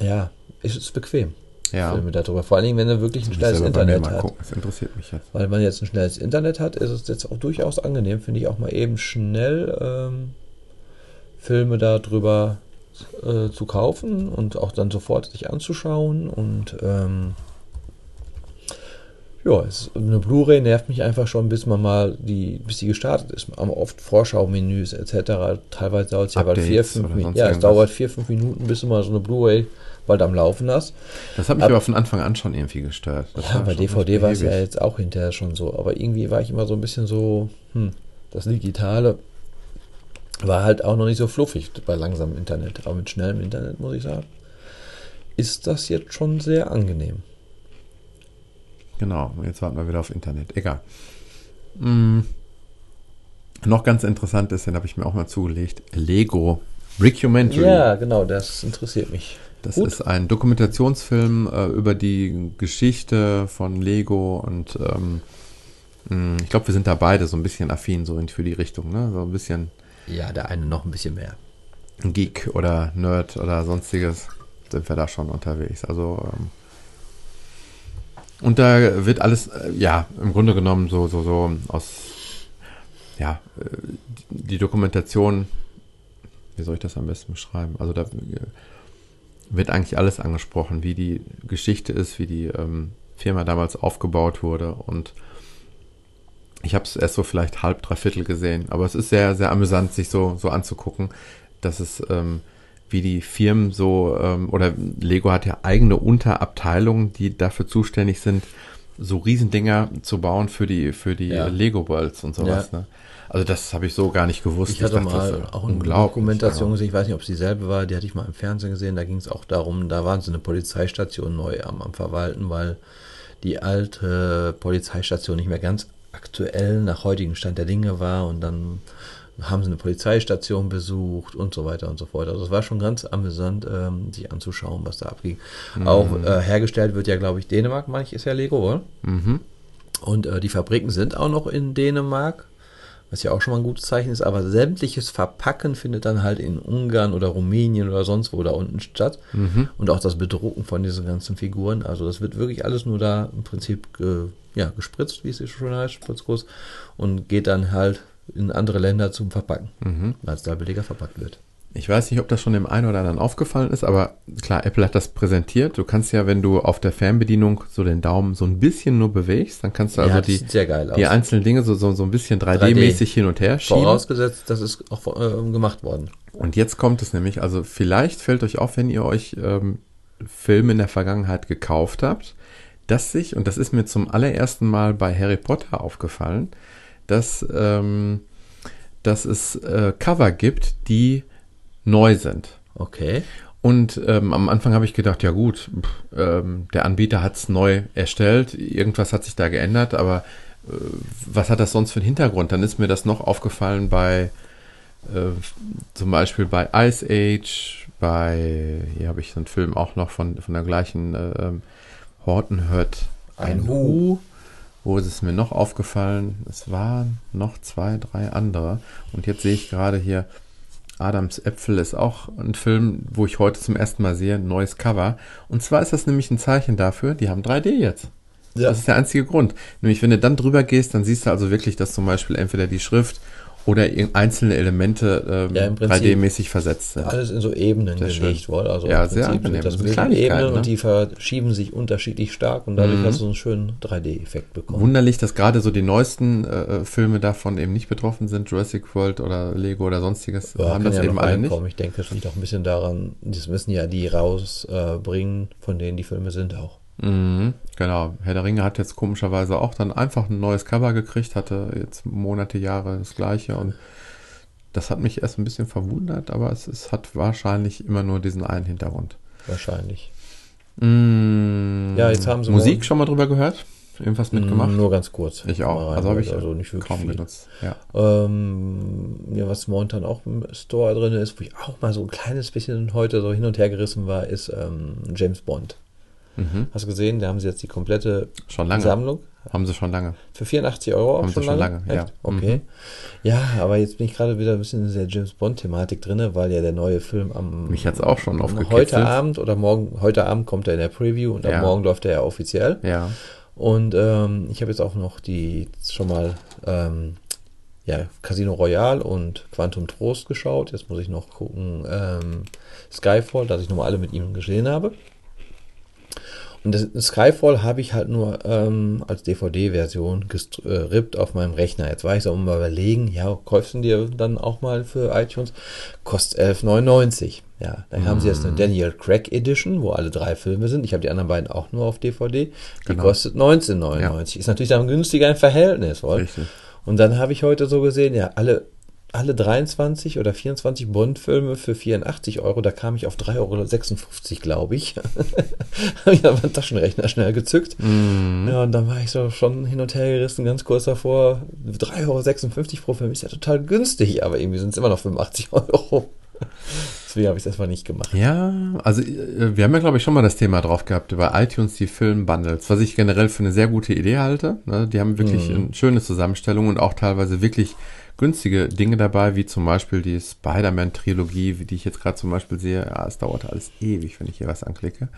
ja, ist, ist bequem. Ja. Filme darüber. Vor allen Dingen, wenn du wirklich ein schnelles Internet mal hast. gucken. Das interessiert mich jetzt. Weil man jetzt ein schnelles Internet hat, ist es jetzt auch durchaus angenehm, finde ich, auch mal eben schnell ähm, Filme darüber äh, zu kaufen und auch dann sofort sich anzuschauen. Und ähm, ja, es, eine Blu-ray nervt mich einfach schon, bis man mal die, bis die gestartet ist. Aber oft Vorschau-Menüs etc. Teilweise dauert es ja bald vier, fünf Minuten. Ja, es dauert vier, fünf Minuten, bis du mal so eine Blu-ray bald am Laufen hast. Das hat mich Ab- aber von Anfang an schon irgendwie gestört. Das Ja, bei DVD war es ja jetzt auch hinterher schon so. Aber irgendwie war ich immer so ein bisschen so, hm, das Digitale war halt auch noch nicht so fluffig bei langsamem Internet. Aber mit schnellem Internet, muss ich sagen, ist das jetzt schon sehr angenehm. Genau, jetzt warten wir wieder auf Internet. Egal. Mm. Noch ganz interessant ist, den habe ich mir auch mal zugelegt, Lego Brickumentary. Ja, genau, das interessiert mich. Das Gut. ist ein Dokumentationsfilm äh, über die Geschichte von Lego und ähm, Hm, Ich glaube, wir sind da beide so ein bisschen affin, so in, für die Richtung, ne? So ein bisschen Ja, der eine noch ein bisschen mehr. Geek oder Nerd oder sonstiges sind wir da schon unterwegs. Also ähm, und da wird alles, äh, ja, im Grunde genommen so, so, so aus, ja, äh, die Dokumentation, wie soll ich das am besten beschreiben? Also da äh, wird eigentlich alles angesprochen, wie die Geschichte ist, wie die ähm, Firma damals aufgebaut wurde und ich habe es erst so vielleicht halb, dreiviertel gesehen, aber es ist sehr, sehr amüsant, sich so, so anzugucken, dass es, ähm, wie die Firmen so, ähm, oder Lego hat ja eigene Unterabteilungen, die dafür zuständig sind, so Riesendinger zu bauen für die, für die Ja. Lego Worlds und sowas. Ja. Ne? Also das habe ich so gar nicht gewusst. Ich hatte dachte, mal auch eine Dokumentation gesehen, ich weiß nicht, ob es dieselbe war, die hatte ich mal im Fernsehen gesehen, da ging es auch darum, da waren sie eine Polizeistation neu am, am Verwalten, weil die alte Polizeistation nicht mehr ganz aktuell nach heutigem Stand der Dinge war und dann haben sie eine Polizeistation besucht und so weiter und so fort. Also es war schon ganz amüsant, ähm, sich anzuschauen, was da abging. Auch äh, hergestellt wird ja, glaube ich, Dänemark, meine ich, ist ja Lego, oder? Mhm. Und äh, die Fabriken sind auch noch in Dänemark, was ja auch schon mal ein gutes Zeichen ist, aber sämtliches Verpacken findet dann halt in Ungarn oder Rumänien oder sonst wo da unten statt. Und auch das Bedrucken von diesen ganzen Figuren. Also das wird wirklich alles nur da im Prinzip ge, ja, gespritzt, wie es schon heißt, spritzgroß, und geht dann halt in andere Länder zum Verpacken, weil es da billiger verpackt wird. Ich weiß nicht, ob das schon dem einen oder anderen aufgefallen ist, aber klar, Apple hat das präsentiert. Du kannst ja, wenn du auf der Fernbedienung so den Daumen so ein bisschen nur bewegst, dann kannst du also ja, die, die einzelnen Dinge so, so, so ein bisschen 3D-mäßig hin und her schieben. Vorausgesetzt, das ist auch äh, gemacht worden. Und jetzt kommt es nämlich, also vielleicht fällt euch auf, wenn ihr euch ähm, Filme in der Vergangenheit gekauft habt, dass sich, und das ist mir zum allerersten Mal bei Harry Potter aufgefallen, dass, ähm, dass es äh, Cover gibt, die neu sind. Okay. Und ähm, am Anfang habe ich gedacht, ja gut, pff, ähm, der Anbieter hat es neu erstellt, irgendwas hat sich da geändert, aber äh, was hat das sonst für einen Hintergrund? Dann ist mir das noch aufgefallen bei äh, zum Beispiel bei Ice Age, bei, hier habe ich so einen Film auch noch von, von der gleichen äh, ähm, Horton hört ein, Ein Hu. Wo ist es mir noch aufgefallen? Es waren noch zwei, drei andere. Und jetzt sehe ich gerade hier, Adams Äpfel ist auch ein Film, wo ich heute zum ersten Mal sehe, ein neues Cover. Und zwar ist das nämlich ein Zeichen dafür, die haben 3D jetzt. Ja. Das ist der einzige Grund. Nämlich, wenn du dann drüber gehst, dann siehst du also wirklich, dass zum Beispiel entweder die Schrift oder einzelne Elemente ähm, Ja, im Prinzip 3D-mäßig versetzt sind. alles in so Ebenen Sehr gelegt schön. worden. Also Ja, im sehr angenehm. sind das sind Ebenen ne? und die verschieben sich unterschiedlich stark und dadurch Mhm. hast du so einen schönen 3D-Effekt bekommen. Wunderlich, dass gerade so die neuesten äh, Filme davon eben nicht betroffen sind. Jurassic World oder Lego oder sonstiges Ja, haben das ja eben alle nicht. Ich denke, das liegt auch ein bisschen daran, das müssen ja die rausbringen, äh, von denen die Filme sind auch. Mhm, genau. Herr der Ringe hat jetzt komischerweise auch dann einfach ein neues Cover gekriegt, hatte jetzt Monate, Jahre das gleiche und das hat mich erst ein bisschen verwundert, aber es, es hat wahrscheinlich immer nur diesen einen Hintergrund. Wahrscheinlich. Mm, Ja, jetzt haben sie Musik morgen- schon mal drüber gehört? Irgendwas mitgemacht? Mm, Nur ganz kurz. ich Mal auch. rein, Also habe ich also nicht wirklich kaum viel. benutzt. Ja. Ähm, ja, was momentan auch im Store drin ist, wo ich auch mal so ein kleines bisschen heute so hin und her gerissen war, ist ähm, James Bond. Mhm. Hast du gesehen? Da haben sie jetzt die komplette Schon lange. Sammlung Haben sie schon lange. für 84 Euro auch Haben sie schon schon lange. lange, ja. Echt? Okay. Ja, aber jetzt bin ich gerade wieder ein bisschen in der James Bond-Thematik drin, weil ja der neue Film am Mich hat's auch schon aufgekitzelt. heute Abend oder morgen, heute Abend kommt er in der Preview und Ja. ab morgen läuft er ja offiziell. Ja. Und ähm, ich habe jetzt auch noch die schon mal ähm, ja, Casino Royale und Quantum Trost geschaut. Jetzt muss ich noch gucken ähm, Skyfall, dass ich nochmal alle mit ihm gesehen habe. Und das, Skyfall habe ich halt nur ähm, als DVD-Version gestrippt auf meinem Rechner. Jetzt war ich so mal überlegen, ja, kaufst du dir dann auch mal für iTunes? Kostet 11,99. Ja, dann haben sie jetzt eine Daniel Craig Edition, wo alle drei Filme sind. Ich habe die anderen beiden auch nur auf DVD. Die Genau. kostet 19,99. Ist natürlich dann günstiger im Verhältnis, wohl. Richtig. Und dann habe ich heute so gesehen, ja, alle, alle 23 oder 24 Bond-Filme für 84 Euro, da kam ich auf 3,56 Euro, glaube ich. habe ich aber einen Taschenrechner schnell gezückt. Mhm. Ja, und dann war ich so schon hin und her gerissen, ganz kurz davor. 3,56 Euro pro Film ist ja total günstig, aber irgendwie sind es immer noch 85 Euro. Deswegen habe ich es erstmal nicht gemacht. Ja, also äh, wir haben ja, glaube ich, schon mal das Thema drauf gehabt über iTunes, die Film-Bundles, was ich generell für eine sehr gute Idee halte. Ne? Die haben wirklich eine schöne Zusammenstellung und auch teilweise wirklich günstige Dinge dabei, wie zum Beispiel die Spider-Man-Trilogie, wie die ich jetzt gerade zum Beispiel sehe. Ja, es dauert alles ewig, wenn ich hier was anklicke.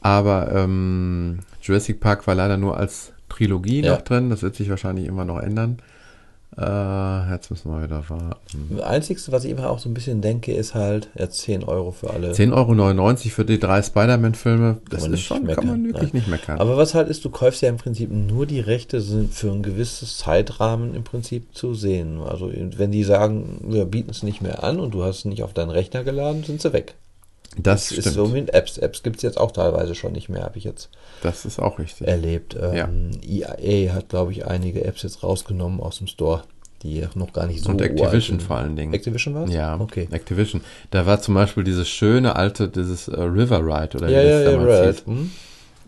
Aber ähm, Jurassic Park war leider nur als Trilogie Ja. noch drin. Das wird sich wahrscheinlich immer noch ändern. Äh, jetzt müssen wir wieder warten. Das Einzige, was ich immer auch so ein bisschen denke, ist halt, ja, 10 Euro für alle. 10,99 Euro für die drei Spider-Man-Filme, das ist schon, kann meckern, man wirklich nein. nicht meckern. Aber was halt ist, du kaufst ja im Prinzip nur die Rechte sind für ein gewisses Zeitrahmen im Prinzip zu sehen. Also wenn die sagen, wir bieten es nicht mehr an und du hast es nicht auf deinen Rechner geladen, sind sie weg. Das Das ist stimmt. so mit Apps. Apps gibt es jetzt auch teilweise schon nicht mehr, habe ich jetzt das ist auch richtig. erlebt. Ähm, EA hat, glaube ich, einige Apps jetzt rausgenommen aus dem Store, die noch gar nicht so Und Activision vor allen Dingen. Activision war Ja, Okay. Activision. Da war zum Beispiel dieses schöne alte, dieses äh, River Ride oder wie Ja, das ja, ja, damals right. hieß, Hm?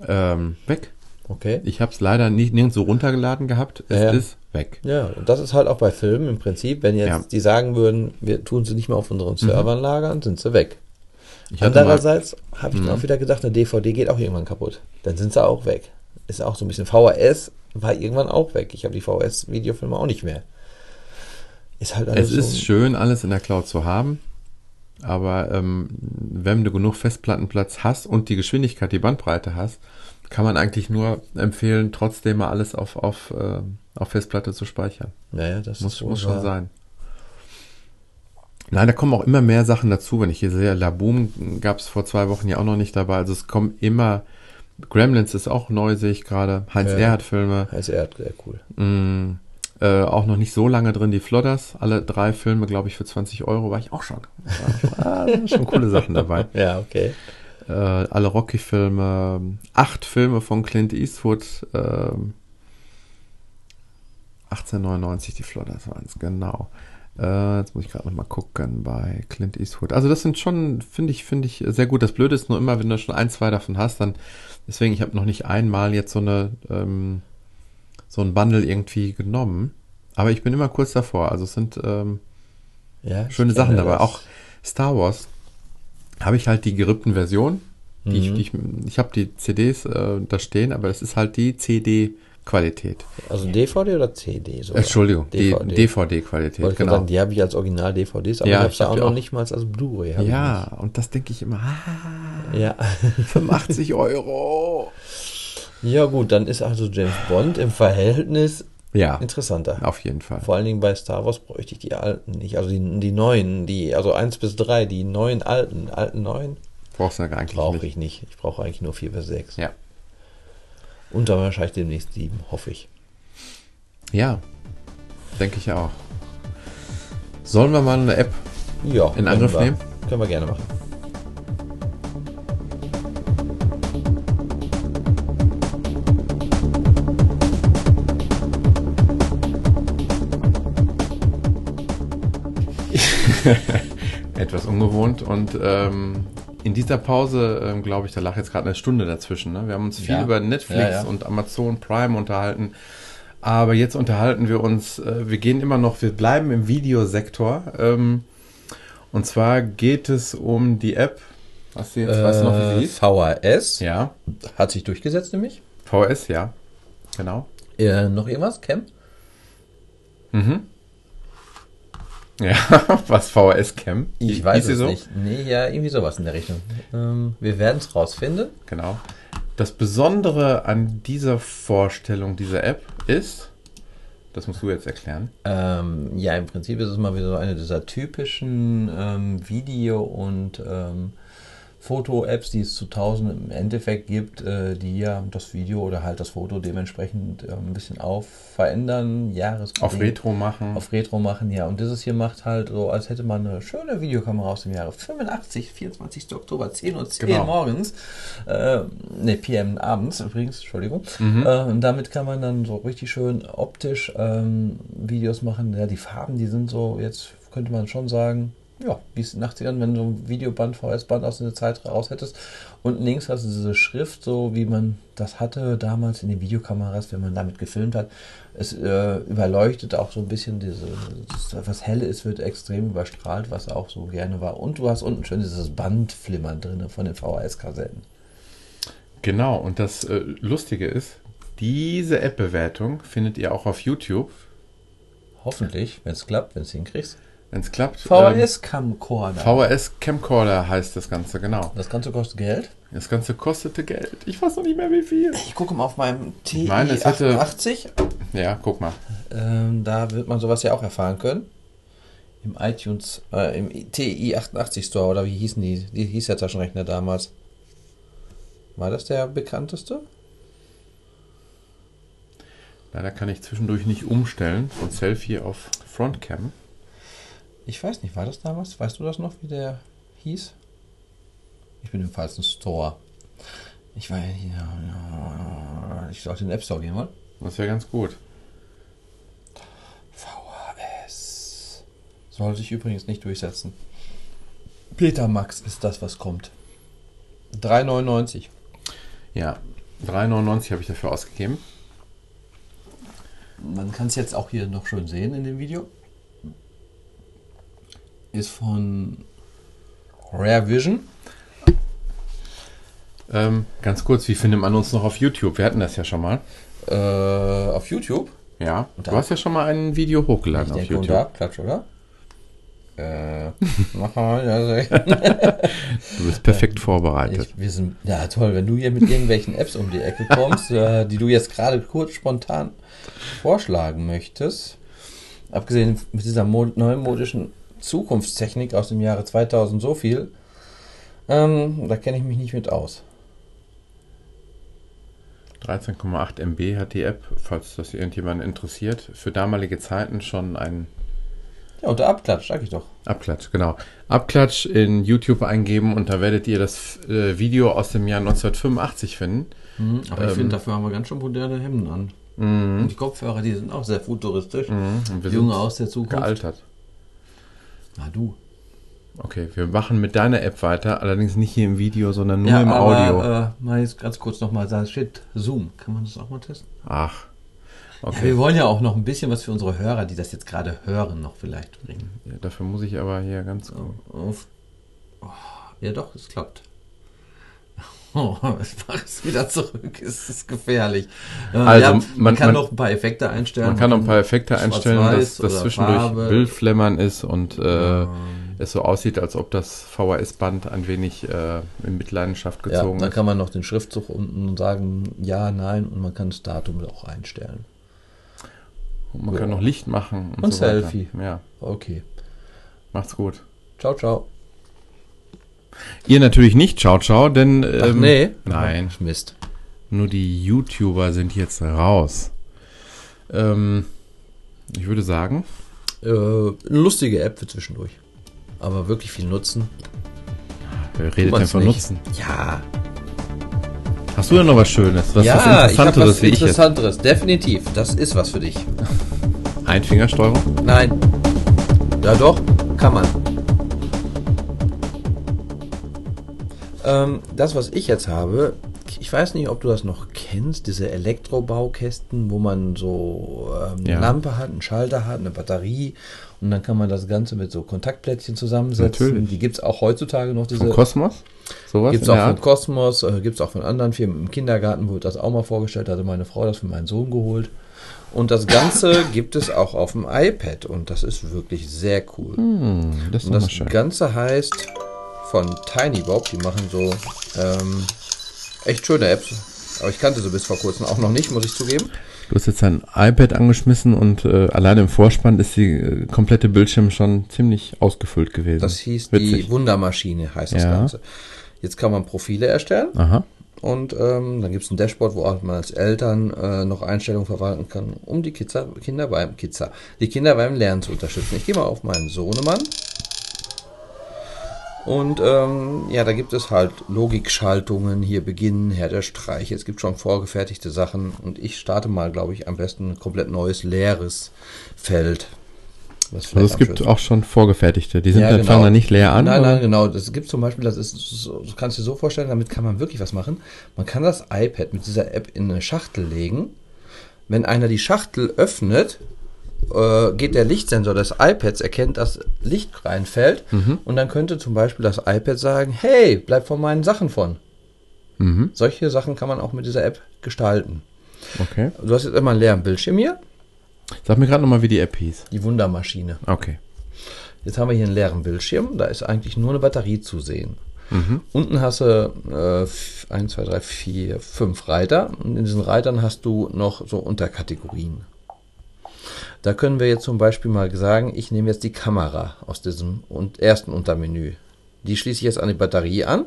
ähm, weg. Okay. Ich habe es leider nicht nirgendwo runtergeladen gehabt. Es Ja, ja. ist weg. Ja, und das ist halt auch bei Filmen im Prinzip, wenn jetzt Ja. Mhm. die sagen würden, wir tun sie nicht mehr auf unseren Servern lagern, sind sie weg. Andererseits habe ich Mhm. dann auch wieder gedacht, eine DVD geht auch irgendwann kaputt. Dann sind sie auch weg. Ist auch so ein bisschen VHS war irgendwann auch weg. Ich habe die VHS-Videofilme auch nicht mehr. Ist halt alles es ist so, schön, alles in der Cloud zu haben. Aber ähm, wenn du genug Festplattenplatz hast und die Geschwindigkeit, die Bandbreite hast, kann man eigentlich nur empfehlen, trotzdem mal alles auf, auf, äh, auf Festplatte zu speichern. Naja, das Muss, muss schon sein. Nein, da kommen auch immer mehr Sachen dazu. Wenn ich hier sehe, Laboom gab es vor zwei Wochen ja auch noch nicht dabei. Also es kommen immer, Gremlins ist auch neu, sehe ich gerade. Heinz Ja. Erhardt Filme. Heißt er sehr cool. Mm, äh, auch noch nicht so lange drin, die Flodders. Alle drei Filme, glaube ich, für 20 Euro war ich auch schon. Ah, sind schon coole Sachen dabei. Ja, okay. Äh, alle Rocky-Filme, acht Filme von Clint Eastwood, ähm, 1899 die Flodders waren es, genau. Äh, jetzt muss ich gerade noch mal gucken bei Clint Eastwood. Also das sind schon, finde ich, finde ich sehr gut. Das Blöde ist nur immer, wenn du schon ein, zwei davon hast, dann, deswegen, ich habe noch nicht einmal jetzt so eine, ähm, so ein Bundle irgendwie genommen. Aber ich bin immer kurz davor. Also es sind ähm, Ja, ich schöne Sachen dabei. Auch Star Wars habe ich halt die gerippten Version. Die ich Mhm. die ich, ich habe die CDs äh, da stehen, aber das ist halt die CD-Qualität. Also DVD oder CD? Sogar? Entschuldigung, DVD. DVD-Qualität, ich genau. sagen, die habe ich als Original-DVDs, aber Ja, ich habe sie auch noch auch. nicht mal als Blu-ray. ja, und das denke ich immer, ah. Ja. 85 Euro. ja, gut, dann ist also James Bond im Verhältnis Ja, interessanter. auf jeden Fall. Vor allen Dingen bei Star Wars bräuchte ich die alten nicht. Also die, die neuen, die, also 1 bis 3, die neuen alten, alten neuen, Brauchst du ja eigentlich brauche nicht. ich nicht. Ich brauche eigentlich nur 4 bis 6. Ja. Und dann wahrscheinlich demnächst 7, hoffe ich. Ja, denke ich auch. Sollen wir mal eine App Ja. In Angriff wir, nehmen? Können wir gerne machen. etwas ungewohnt und ähm, in dieser Pause, ähm, glaube ich, da lag jetzt gerade eine Stunde dazwischen. Ne? Wir haben uns viel Ja. über Netflix Ja, ja. und Amazon Prime unterhalten. Aber jetzt unterhalten wir uns, äh, wir gehen immer noch, wir bleiben im Videosektor. Ähm, und zwar geht es um die App. Hast du jetzt, weißt du noch, wie sie hieß? VHS Ja, hat sich durchgesetzt, nämlich. VS, ja. Genau. Äh, noch irgendwas, Cam? Mhm. Ja, was VHS Cam? Ich weiß es so? nicht. Nee, ja, irgendwie sowas in der Richtung. Ähm, wir werden es rausfinden. Genau. Das Besondere an dieser Vorstellung dieser App ist, das musst du jetzt erklären. Ähm, ja, im Prinzip ist es mal wieder so eine dieser typischen ähm, Video- und ähm, Foto-Apps, die es zu tausend im Endeffekt gibt, äh, die ja das Video oder halt das Foto dementsprechend äh, ein bisschen auf verändern, Jahres Auf Retro machen. auf Retro machen, ja. Und dieses hier macht halt so, als hätte man eine schöne Videokamera aus dem Jahre 85, 24. Oktober, 10 Uhr 10 Genau. morgens. Äh, ne, PM abends übrigens, Entschuldigung. Mhm. Äh, und damit kann man dann so richtig schön optisch ähm, Videos machen. Ja, die Farben, die sind so, jetzt könnte man schon sagen, ja, wie es in den 80ern, wenn du ein Videoband, VS-Band aus der Zeit raus hättest. Und links hast du diese Schrift, so wie man das hatte damals in den Videokameras, wenn man damit gefilmt hat. Es äh, überleuchtet auch so ein bisschen diese, das, was helle ist, wird extrem überstrahlt, was auch so gerne war. Und du hast unten schön dieses Bandflimmern drin von den VHS-Kassetten. Genau, und das äh, Lustige ist, diese App-Bewertung findet ihr auch auf YouTube. Hoffentlich, wenn es klappt, wenn es hinkriegst. Wenn es klappt. VHS Camcorder. VHS Camcorder heißt das Ganze, genau. Das Ganze kostet Geld. Das Ganze kostete Geld. Ich weiß noch nicht mehr wie viel. Ich gucke mal auf meinem TI meine, es hätte- 88. Ja, guck mal. Ähm, da wird man sowas ja auch erfahren können. Im iTunes, äh, im TI 88 Store oder wie hießen die? Wie hieß der Taschenrechner damals? War das der bekannteste? Leider kann ich zwischendurch nicht umstellen von Selfie auf Frontcam. Ich weiß nicht, war das damals? Weißt du das noch, wie der hieß? Ich bin im falschen Store. Ich war ja Ich sollte in den App Store gehen, oder? Das wäre ganz gut. VHS. Soll sich übrigens nicht durchsetzen. Peter Max ist das, was kommt. 3,99. Ja, 3,99 habe ich dafür ausgegeben. Man kann es jetzt auch hier noch schön sehen in dem Video. Ist von Rare Vision. Ähm, ganz kurz, wie findet man uns noch auf YouTube? Wir hatten das ja schon mal. Äh, auf YouTube. Ja, Und du hast ja schon mal ein Video hochgeladen auf denke, YouTube. da Klatsch, oder? Äh, mach mal. Ja, sehr- Du bist perfekt vorbereitet. ich, wir sind, ja, toll, wenn du hier mit irgendwelchen Apps um die Ecke kommst, äh, die du jetzt gerade kurz spontan vorschlagen möchtest. Abgesehen mit dieser mo neumodischen Zukunftstechnik aus dem Jahre 2000 so viel, ähm, da kenne ich mich nicht mit aus. 13,8 MB hat die App, falls das irgendjemand interessiert. Für damalige Zeiten schon ein Ja, unter Abklatsch, sag ich doch. Abklatsch, genau. Abklatsch in YouTube eingeben und da werdet ihr das äh, Video aus dem Jahr 1985 finden. Aber ich Ähm, finde, dafür haben wir ganz schön moderne Hemden an. Und die Kopfhörer, die sind auch sehr futuristisch. Mhm, Junge aus der Zukunft. gealtert. Na du. Okay, wir machen mit deiner App weiter, allerdings nicht hier im Video, sondern nur im Audio. Aber, äh, mal jetzt ganz kurz nochmal, da steht Zoom. Kann man das auch mal testen? Ach, Ja, okay. wir wollen ja auch noch ein bisschen was für unsere Hörer, die das jetzt gerade hören, noch vielleicht bringen. Ja, dafür muss ich aber hier ganz Auf, oh, ja doch, es klappt. Oh, ich mache es wieder zurück. Es ist gefährlich. Äh, Also, ja, man, man- kann man- noch ein paar Effekte einstellen. Man kann noch ein paar Effekte einstellen, dass Schwarz-Weiß das oder zwischendurch Farbe. Bildflimmern ist und äh, Ähm, es so aussieht, als ob das VHS-Band ein wenig äh, in Mitleidenschaft ja, gezogen dann ist. kann man noch den Schriftzug unten sagen, ja, nein, und man kann das Datum auch einstellen. Und man kann noch Licht machen und, Und so weiter. Selfie. Ja, Okay. macht's gut. Ciao, ciao. Ihr natürlich nicht, ciao, ciao, denn Ach, ähm, nee. nein, Mist. nur die YouTuber sind jetzt raus. Ähm, ich würde sagen, Äh, eine lustige App für zwischendurch. Aber wirklich viel Nutzen. wer redet denn von nicht. Nutzen? Ja, Hast du denn noch was Schönes? Was, ja, was ich Interessanteres was ich jetzt? Interessanteres. Definitiv. Das ist was für dich. Einfingersteuerung? Nein. Ja doch, kann man. Ähm, das, was ich jetzt habe, ich weiß nicht, ob du das noch kennst, diese Elektrobaukästen, wo man so ähm, eine Ja. Lampe hat, einen Schalter hat, eine Batterie und dann kann man das Ganze mit so Kontaktplättchen zusammensetzen. Natürlich. Die gibt es auch heutzutage noch, diese Von Kosmos? Sowas Gibt es auch von Art? Cosmos, äh, gibt es auch von anderen Firmen. Im Kindergarten wurde das auch mal vorgestellt, da hatte meine Frau das für meinen Sohn geholt. Und das Ganze gibt es auch auf dem iPad und das ist wirklich sehr cool. Hm, das ist Und das schön. Ganze heißt von Tiny Bob, die machen so ähm, echt schöne Apps. Aber ich kannte sie bis vor kurzem auch noch nicht, muss ich zugeben. Du hast jetzt dein iPad angeschmissen und äh, alleine im Vorspann ist die äh, komplette Bildschirm schon ziemlich ausgefüllt gewesen. Das hieß Witzig. die Wundermaschine, heißt das Ja. Ganze. Jetzt kann man Profile erstellen. Aha. Und ähm, dann gibt es ein Dashboard, wo auch man als Eltern äh, noch Einstellungen verwalten kann, um die Kinder, Kinder beim Kinder, die Kinder beim Lernen zu unterstützen. Ich gehe mal auf meinen Sohnemann. Und ähm, ja, da gibt es halt Logikschaltungen, hier beginnen, Herr der Streiche. Es gibt schon vorgefertigte Sachen und ich starte mal, glaube ich, am besten ein komplett neues leeres Feld. Was also es gibt auch schon vorgefertigte, die sind ja, dann, genau. fangen dann nicht leer an. Nein, nein, genau. Das gibt zum Beispiel, das ist, so, das kannst du dir so vorstellen, damit kann man wirklich was machen. Man kann das iPad mit dieser App in eine Schachtel legen. Wenn einer die Schachtel öffnet, äh, geht der Lichtsensor des iPads, erkennt, dass Licht reinfällt mhm. und dann könnte zum Beispiel das iPad sagen, hey, bleib von meinen Sachen von. Mhm. Solche Sachen kann man auch mit dieser App gestalten. Okay. Du hast jetzt immer einen leeren Bildschirm hier. Sag mir gerade nochmal, wie die App hieß. Die Wundermaschine. Okay. Jetzt haben wir hier einen leeren Bildschirm, da ist eigentlich nur eine Batterie zu sehen. Mhm. Unten hast du äh, 1, 2, 3, 4, 5 Reiter und in diesen Reitern hast du noch so Unterkategorien. Da können wir jetzt zum Beispiel mal sagen, ich nehme jetzt die Kamera aus diesem ersten Untermenü. Die schließe ich jetzt an die Batterie an.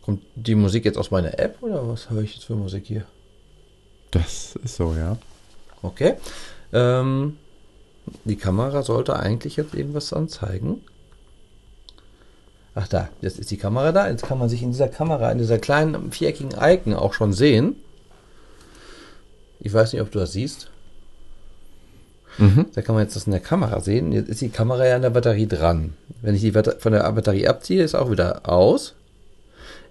Kommt die Musik jetzt aus meiner App oder was höre ich jetzt für Musik hier? Das ist so, ja. Okay. Ähm, die Kamera sollte eigentlich jetzt irgendwas anzeigen. Ach da, jetzt ist die Kamera da. Jetzt kann man sich in dieser Kamera, in dieser kleinen viereckigen Icon auch schon sehen. Ich weiß nicht, ob du das siehst. Mhm. Da kann man jetzt das in der Kamera sehen. Jetzt ist die Kamera ja an der Batterie dran. Wenn ich die von der Batterie abziehe, ist auch wieder aus.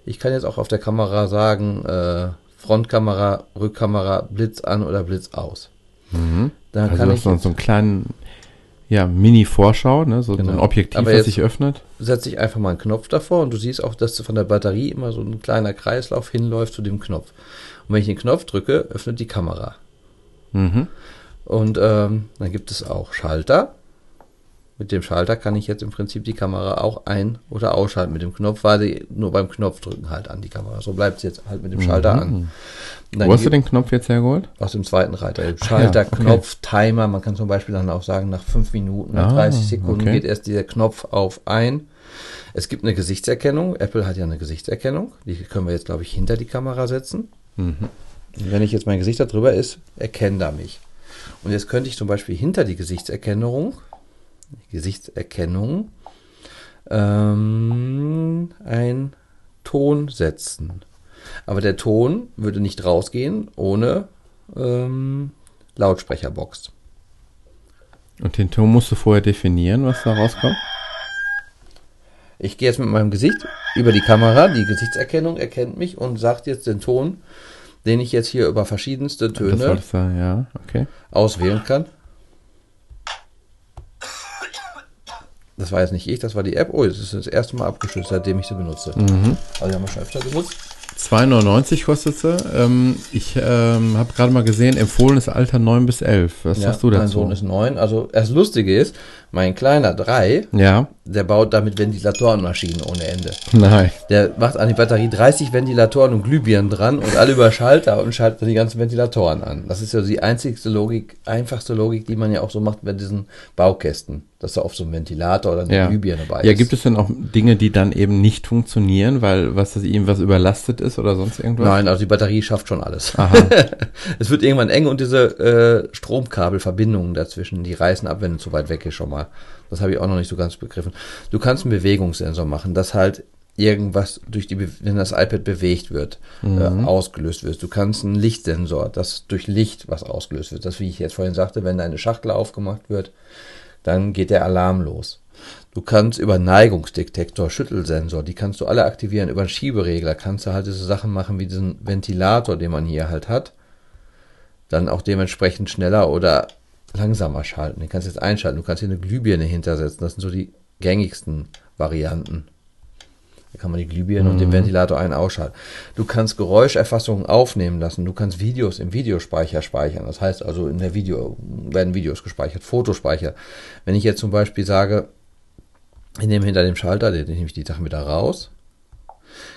Ich kann jetzt auch auf der Kamera sagen, äh, Frontkamera, Rückkamera, Blitz an oder Blitz aus. Mhm. Da also kann ich so, so einen kleinen ja, Mini-Vorschau, ne? so, genau. so ein Objektiv, Aber das sich öffnet. Setze ich einfach mal einen Knopf davor und du siehst auch, dass von der Batterie immer so ein kleiner Kreislauf hinläuft zu dem Knopf. Und wenn ich den Knopf drücke, öffnet die Kamera. Mhm. Und ähm, dann gibt es auch Schalter. Mit dem Schalter kann ich jetzt im Prinzip die Kamera auch ein- oder ausschalten. Mit dem Knopf war sie nur beim Knopfdrücken halt an die Kamera. So bleibt es jetzt halt mit dem Schalter mhm. an. Wo hast du den Knopf jetzt hergeholt? Aus dem zweiten Reiter. Schalter, ja, okay. Knopf, Timer. Man kann zum Beispiel dann auch sagen, nach 5 Minuten, nach ah, 30 Sekunden okay. geht erst dieser Knopf auf ein. Es gibt eine Gesichtserkennung. Apple hat ja eine Gesichtserkennung. Die können wir jetzt, glaube ich, hinter die Kamera setzen. Mhm. Wenn ich jetzt mein Gesicht da drüber ist, erkennt er mich. Und jetzt könnte ich zum Beispiel hinter die Gesichtserkennung, Gesichtserkennung, ähm, ein Ton setzen. Aber der Ton würde nicht rausgehen ohne ähm, Lautsprecherbox. Und den Ton musst du vorher definieren, was da rauskommt? Ich gehe jetzt mit meinem Gesicht über die Kamera, die Gesichtserkennung erkennt mich und sagt jetzt den Ton den ich jetzt hier über verschiedenste Töne sein, ja. okay. auswählen kann. Das war jetzt nicht ich, das war die App. Oh, das ist das erste Mal abgeschützt, seitdem ich sie benutze. Mhm. Also die haben wir schon öfter genutzt. 2,99 kostet sie. Ähm, ich ähm, habe gerade mal gesehen, empfohlenes Alter 9 bis 11. Was ja, sagst du dazu? Mein Sohn ist 9. Also das Lustige ist, mein kleiner 3, ja. der baut damit Ventilatorenmaschinen ohne Ende. Nein. Der macht an die Batterie 30 Ventilatoren und Glühbirnen dran und alle über Schalter und schaltet die ganzen Ventilatoren an. Das ist ja die einzigste Logik, einfachste Logik, die man ja auch so macht bei diesen Baukästen dass da oft so ein Ventilator oder eine ja. Glühbirne dabei ist. Ja, gibt es denn auch Dinge, die dann eben nicht funktionieren, weil was das irgendwas überlastet ist oder sonst irgendwas? Nein, also die Batterie schafft schon alles. es wird irgendwann eng und diese äh, Stromkabelverbindungen dazwischen, die reißen ab, wenn es zu weit weg ist schon mal. Das habe ich auch noch nicht so ganz begriffen. Du kannst einen Bewegungssensor machen, dass halt irgendwas durch die, wenn das iPad bewegt wird, äh, mhm. äh, ausgelöst wird. Du kannst einen Lichtsensor, dass durch Licht was ausgelöst wird. Das, wie ich jetzt vorhin sagte, wenn eine Schachtel aufgemacht wird, dann geht der Alarm los. Du kannst über Neigungsdetektor, Schüttelsensor, die kannst du alle aktivieren. Über einen Schieberegler kannst du halt diese Sachen machen wie diesen Ventilator, den man hier halt hat. Dann auch dementsprechend schneller oder langsamer schalten. Den kannst du jetzt einschalten. Du kannst hier eine Glühbirne hintersetzen. Das sind so die gängigsten Varianten. Da kann man die Glühbirne mhm. und den Ventilator ein- ausschalten. Du kannst Geräuscherfassungen aufnehmen lassen. Du kannst Videos im Videospeicher speichern. Das heißt also, in der Video werden Videos gespeichert, Fotospeicher. Wenn ich jetzt zum Beispiel sage, ich nehme hinter dem Schalter, den nehme ich die Sachen wieder raus,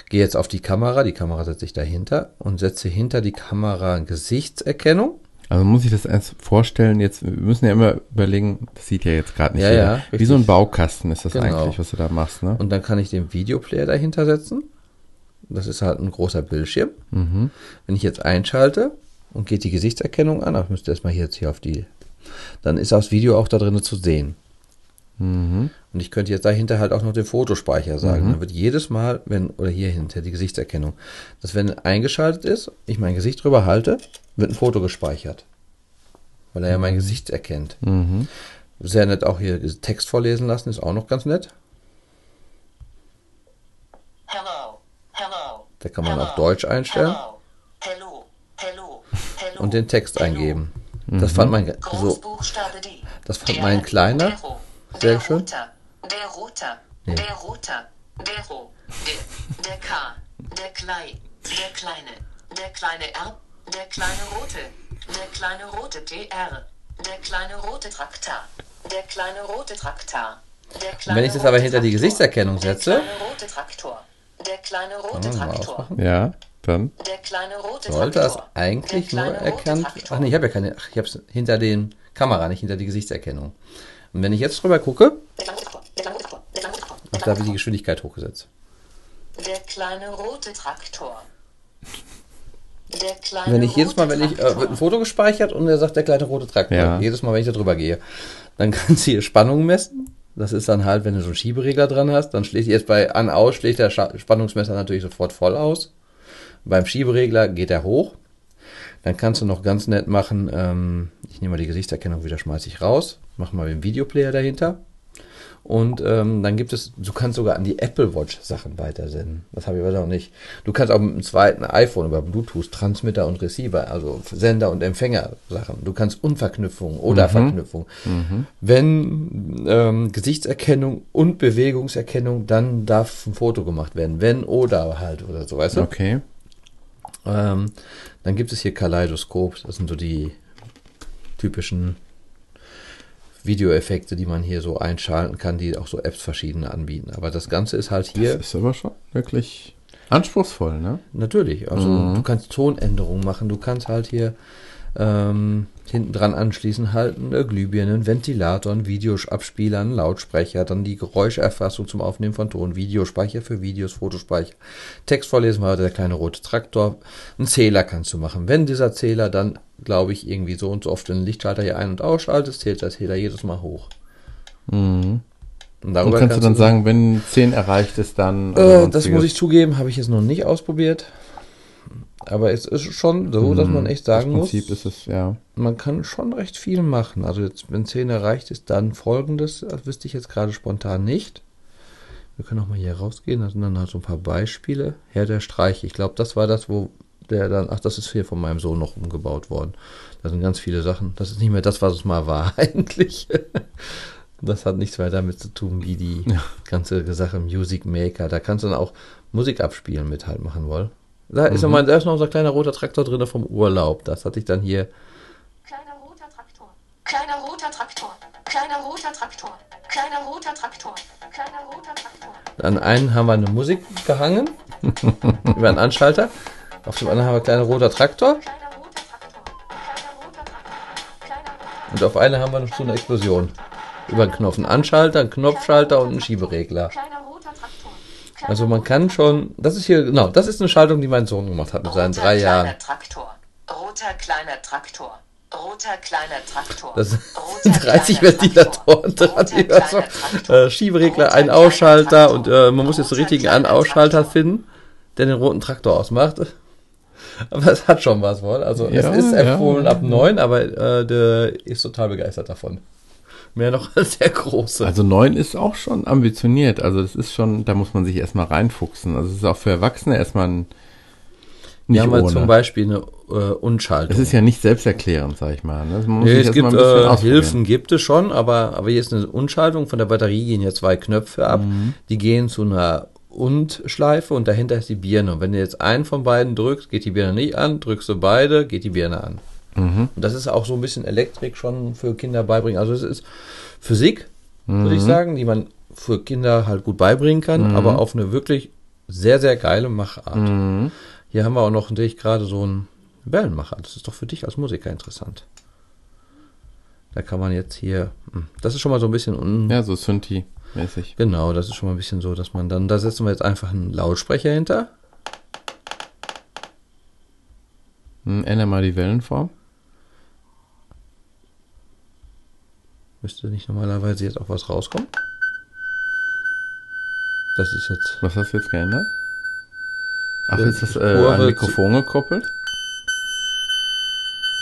gehe jetzt auf die Kamera, die Kamera setze ich dahinter und setze hinter die Kamera Gesichtserkennung also muss ich das erst vorstellen, jetzt, wir müssen ja immer überlegen, das sieht ja jetzt gerade nicht ja, ja, Wie so ein Baukasten ist das genau. eigentlich, was du da machst, ne? Und dann kann ich den Videoplayer dahinter setzen. Das ist halt ein großer Bildschirm. Mhm. Wenn ich jetzt einschalte und geht die Gesichtserkennung an, ich müsste erstmal hier jetzt hier auf die, dann ist das Video auch da drin zu sehen. Mhm. Und ich könnte jetzt dahinter halt auch noch den Fotospeicher sagen. Mhm. Dann wird jedes Mal, wenn, oder hier hinter die Gesichtserkennung, dass wenn eingeschaltet ist, ich mein Gesicht drüber halte, wird ein Foto gespeichert. weil er ja mein Gesicht erkennt. Mhm. Sehr nett auch hier Text vorlesen lassen, ist auch noch ganz nett. Hello. Hello. Da kann man hello, auf Deutsch einstellen Hello. Hello. Hello. Und den Text hello. eingeben. Das fand mein, so, das fand mein Kleiner sehr der schön. Roter, der Roter, Nee. der Roter, der Ro, der, der K, der Klei, der Kleine, der kleine R, der kleine Rote, der kleine Rote TR, der kleine Rote Traktar, der kleine Rote Traktar. Der kleine wenn ich das aber rote hinter die Traktor, Gesichtserkennung setze- Der kleine rote Traktor. Der kleine rote Traktor. Ja, dann. Der kleine rote sollte das Traktor. eigentlich Der nur kleine rote erkannt. Traktor. Ach nee, ich habe ja keine. Ach, ich habe es hinter den Kamera, nicht hinter die Gesichtserkennung. Und wenn ich jetzt drüber gucke, ach, da habe ich die Geschwindigkeit hochgesetzt. Der kleine rote Traktor. Der kleine Wenn ich jedes Mal, wenn ich, äh, wird ein Foto gespeichert und er sagt der kleine rote Traktor. Ja. Jedes Mal, wenn ich da drüber gehe, dann kannst du hier Spannung messen. Das ist dann halt, wenn du so einen Schieberegler dran hast, dann schlägt jetzt bei an aus schlägt der Spannungsmesser natürlich sofort voll aus. Beim Schieberegler geht er hoch. Dann kannst du noch ganz nett machen, ähm, ich nehme mal die Gesichtserkennung wieder, schmeiße ich raus, mach mal den Videoplayer dahinter. Und ähm, dann gibt es, du kannst sogar an die Apple Watch Sachen weitersenden. Das habe ich aber noch nicht. Du kannst auch mit dem zweiten iPhone über Bluetooth Transmitter und Receiver, also Sender und Empfänger Sachen. Du kannst Unverknüpfung oder Verknüpfung. Wenn ähm, Gesichtserkennung und Bewegungserkennung, dann darf ein Foto gemacht werden. Wenn oder halt oder so, weißt du? Okay. Ähm, dann gibt es hier Kaleidoskop. Das sind so die typischen Videoeffekte, die man hier so einschalten kann, die auch so Apps verschiedene anbieten. Aber das Ganze ist halt hier Das ist aber schon wirklich anspruchsvoll, ne? natürlich. Also du kannst Tonänderungen machen. Du kannst halt hier ähm, hinten dran anschließen halt eine Glühbirne, einen Ventilator, einen Videoabspieler, einen Lautsprecher, dann die Geräuscherfassung zum Aufnehmen von Ton, Videospeicher für Videos, Fotospeicher, Text vorlesen war der kleine rote Traktor, einen Zähler kannst du machen. Wenn dieser Zähler dann, glaube ich, irgendwie so und so oft den Lichtschalter hier ein- und ausschaltest, zählt der Zähler jedes Mal hoch. Und Und darüber kannst du dann sagen, wenn 10 erreicht ist, dann. äh, das muss ich zugeben, habe ich jetzt noch nicht ausprobiert. Aber es ist schon so, dass man echt sagen muss, Prinzip ist es, ja. man kann schon recht viel machen. Also jetzt, wenn 10 erreicht ist, dann folgendes, das wüsste ich jetzt gerade spontan nicht. Wir können auch mal hier rausgehen, das sind dann halt so ein paar Beispiele. Herr der Streiche, ich glaube, das war das, wo der dann, ach, das ist hier von meinem Sohn noch umgebaut worden. Da sind ganz viele Sachen. Das ist nicht mehr das, was es mal war, eigentlich. Das hat nichts mehr damit zu tun, wie die ganze Sache Music Maker. Da kannst du dann auch Musik abspielen mit halt machen wollen. Da ist, noch mal, da ist noch unser kleiner roter Traktor drin vom Urlaub. Das hatte ich dann hier. Kleiner roter Traktor. Kleiner roter Traktor. Kleiner roter Traktor. Kleiner roter Traktor. Kleiner roter Traktor. An einen haben wir eine Musik gehangen, über einen Anschalter. Auf dem anderen haben wir kleiner roter Traktor. Kleiner roter Traktor. Kleiner roter Traktor. Kleiner roter Und auf einer haben wir noch so eine Explosion. Über einen Knopf einen Anschalter, einen Knopfschalter und einen Schieberegler. Kleiner Also man roter kann schon, das ist hier, genau, das ist eine Schaltung, die mein Sohn gemacht hat mit seinen Roter drei kleiner Jahren. Traktor. Roter kleiner Traktor. Roter kleiner Traktor. Das Roter sind 30 kleiner Ventilatoren Traktor. dran, Roter so, kleiner äh, Schieberegler, Roter ein kleiner Ausschalter und äh, man muss jetzt den Roter richtigen kleiner An-Ausschalter Traktor. finden, der den roten Traktor ausmacht. Aber es hat schon was wohl. Also Ja, es ist ja. empfohlen ab 9, aber äh, der ist total begeistert davon. Mehr noch als der große. Also 9 ist auch schon ambitioniert. Also das ist schon, da muss man sich erstmal reinfuchsen. Also es ist auch für Erwachsene erstmal ein, nicht Hier haben wir ohne. zum Beispiel eine äh, Unschaltung. Es ist ja nicht selbsterklärend, sag ich mal. Ne? Nee, es gibt äh. Hilfen, gibt es schon, aber, aber hier ist eine Unschaltung. Von der Batterie gehen hier zwei Knöpfe ab. Mhm. Die gehen zu einer Und-Schleife und dahinter ist die Birne. Und wenn du jetzt einen von beiden drückst, geht die Birne nicht an. Drückst du beide, geht die Birne an. Mhm. Und das ist auch so ein bisschen Elektrik schon für Kinder beibringen. Also es ist Physik, würde Mhm. ich sagen, die man für Kinder halt gut beibringen kann, aber auf eine wirklich sehr, sehr geile Machart. Mhm. Hier haben wir auch noch, sehe ich gerade, so einen Wellenmacher. Das ist doch für dich als Musiker interessant. Da kann man jetzt hier, hm, das ist schon mal so ein bisschen un, Ja, so Synthi-mäßig. genau, das ist schon mal ein bisschen so, dass man dann, da setzen wir jetzt einfach einen Lautsprecher hinter. Hm, ändere mal die Wellenform. Müsste nicht normalerweise jetzt auch was rauskommen. Das ist jetzt, Was hast du jetzt geändert? Ach, Ja, ist das äh, an Mikrofon gekoppelt?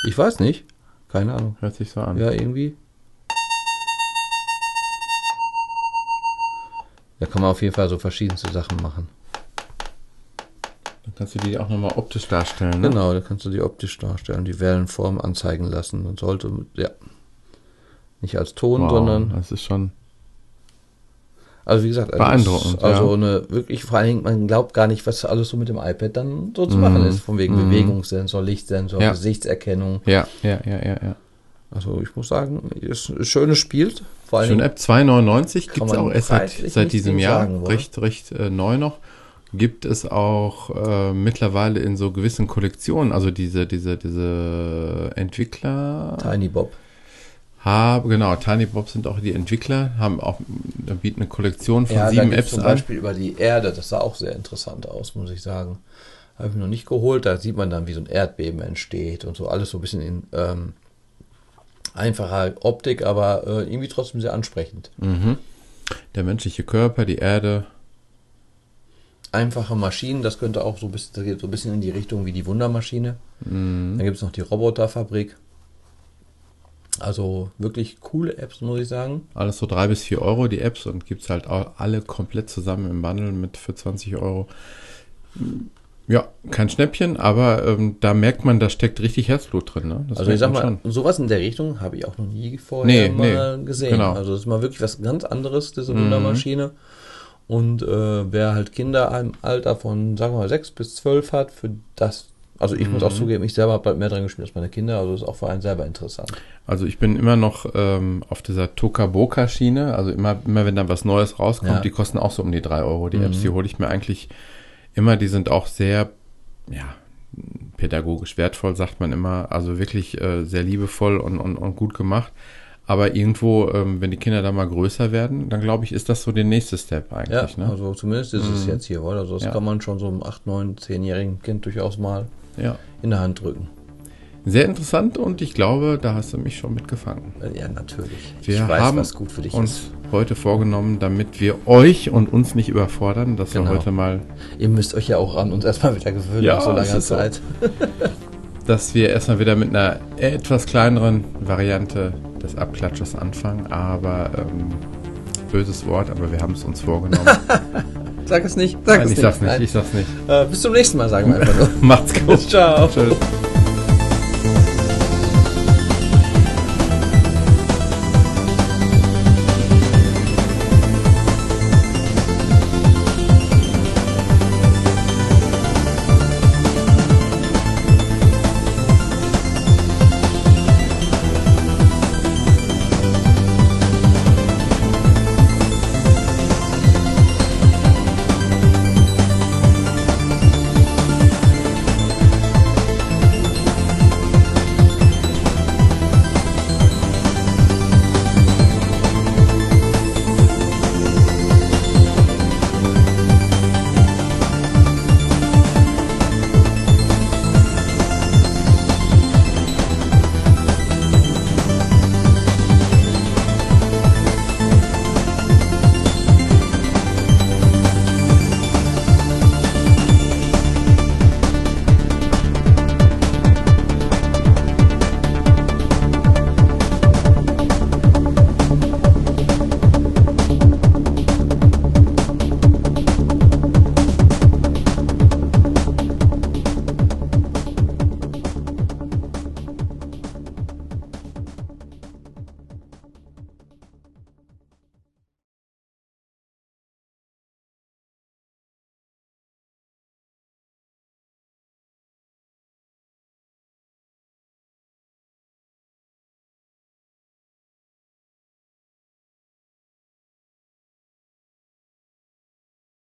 ich weiß nicht. Keine Ahnung. Hört sich so an. Ja, irgendwie. Da kann man auf jeden Fall so verschiedenste Sachen machen. Dann kannst du die auch nochmal optisch darstellen. Ne? Genau, da kannst du die optisch darstellen, die Wellenform anzeigen lassen und sollte, ja. Nicht als Ton, Wow, sondern, das ist schon. also wie gesagt, also Beeindruckend, Also ja. eine wirklich, vor allen Dingen, man glaubt gar nicht, was alles so mit dem iPad dann so zu machen ist. Von wegen Mhm. Bewegungssensor, Lichtsensor, Ja. Gesichtserkennung. Ja, ja, ja, ja, ja. Also ich muss sagen, ist ein schönes Spiel. Vor allen Schöne App 2,99 Kann gibt es auch erst seit, seit diesem Jahr. sagen, recht, recht äh, neu noch. Gibt es auch äh, mittlerweile in so gewissen Kollektionen, also diese, diese, diese Entwickler Tiny Bob. Haben, genau, Tiny Bob sind auch die Entwickler, haben auch, bieten eine Kollektion von Ja, sieben Apps zum an. Beispiel über die Erde, das sah auch sehr interessant aus, muss ich sagen. Habe ich noch nicht geholt, da sieht man dann, wie so ein Erdbeben entsteht und so alles so ein bisschen in ähm, einfacher Optik, aber äh, irgendwie trotzdem sehr ansprechend. Mhm. Der menschliche Körper, die Erde, Einfache Maschinen, das könnte auch so ein bisschen, das geht so ein bisschen in die Richtung wie die Wundermaschine. Mhm. Dann gibt es noch die Roboterfabrik. Also wirklich coole Apps, muss ich sagen. alles so drei bis vier Euro die Apps und gibt's halt auch alle komplett zusammen im Bundle mit für 20 Euro. Ja, kein Schnäppchen, aber ähm, da merkt man, da steckt richtig Herzblut drin. Ne? Also ich sag mal, sowas in der Richtung habe ich auch noch nie vorher Nee, mal nee, gesehen. genau. Also das ist mal wirklich was ganz anderes, diese Mhm. Wundermaschine. Und äh, wer halt Kinder im Alter von, sagen wir mal, 6 bis 12 hat, für das, also ich muss auch Mhm. zugeben, ich selber habe bald mehr dran gespielt als meine Kinder, also ist auch für einen selber interessant. Also ich bin immer noch ähm, auf dieser Tokaboka-Schiene. Also immer, immer wenn dann was Neues rauskommt, Ja. die kosten auch so um die drei Euro. Die Mhm. Apps, die hole ich mir eigentlich immer. Die sind auch sehr, ja, pädagogisch wertvoll, sagt man immer. Also wirklich äh, sehr liebevoll und, und, und gut gemacht. Aber irgendwo, ähm, wenn die Kinder da mal größer werden, dann glaube ich, ist das so der nächste Step Ja, eigentlich. ne? also zumindest ist es Mhm. jetzt hier, oder? Also das Ja. kann man schon so einem 8, 9, 10-jährigen Kind durchaus mal ja. in der Hand drücken. Sehr interessant und ich glaube, da hast du mich schon mitgefangen. Ja, natürlich. Wir ich weiß, haben was gut für dich uns ist. heute vorgenommen, damit wir euch und uns nicht überfordern, dass Genau. wir heute mal Ihr müsst euch ja auch an uns erstmal wieder gewöhnen Ja, nach so langer so. Zeit. dass wir erstmal wieder mit einer etwas kleineren Variante des Abklatschers anfangen, aber ähm, böses Wort, aber wir haben es uns vorgenommen. Sag es nicht. Sag Nein, es ich nicht. sag's nicht, Nein. ich sag's nicht. Äh, bis zum nächsten Mal, sagen wir einfach nur. Macht's gut. Ciao. Tschüss.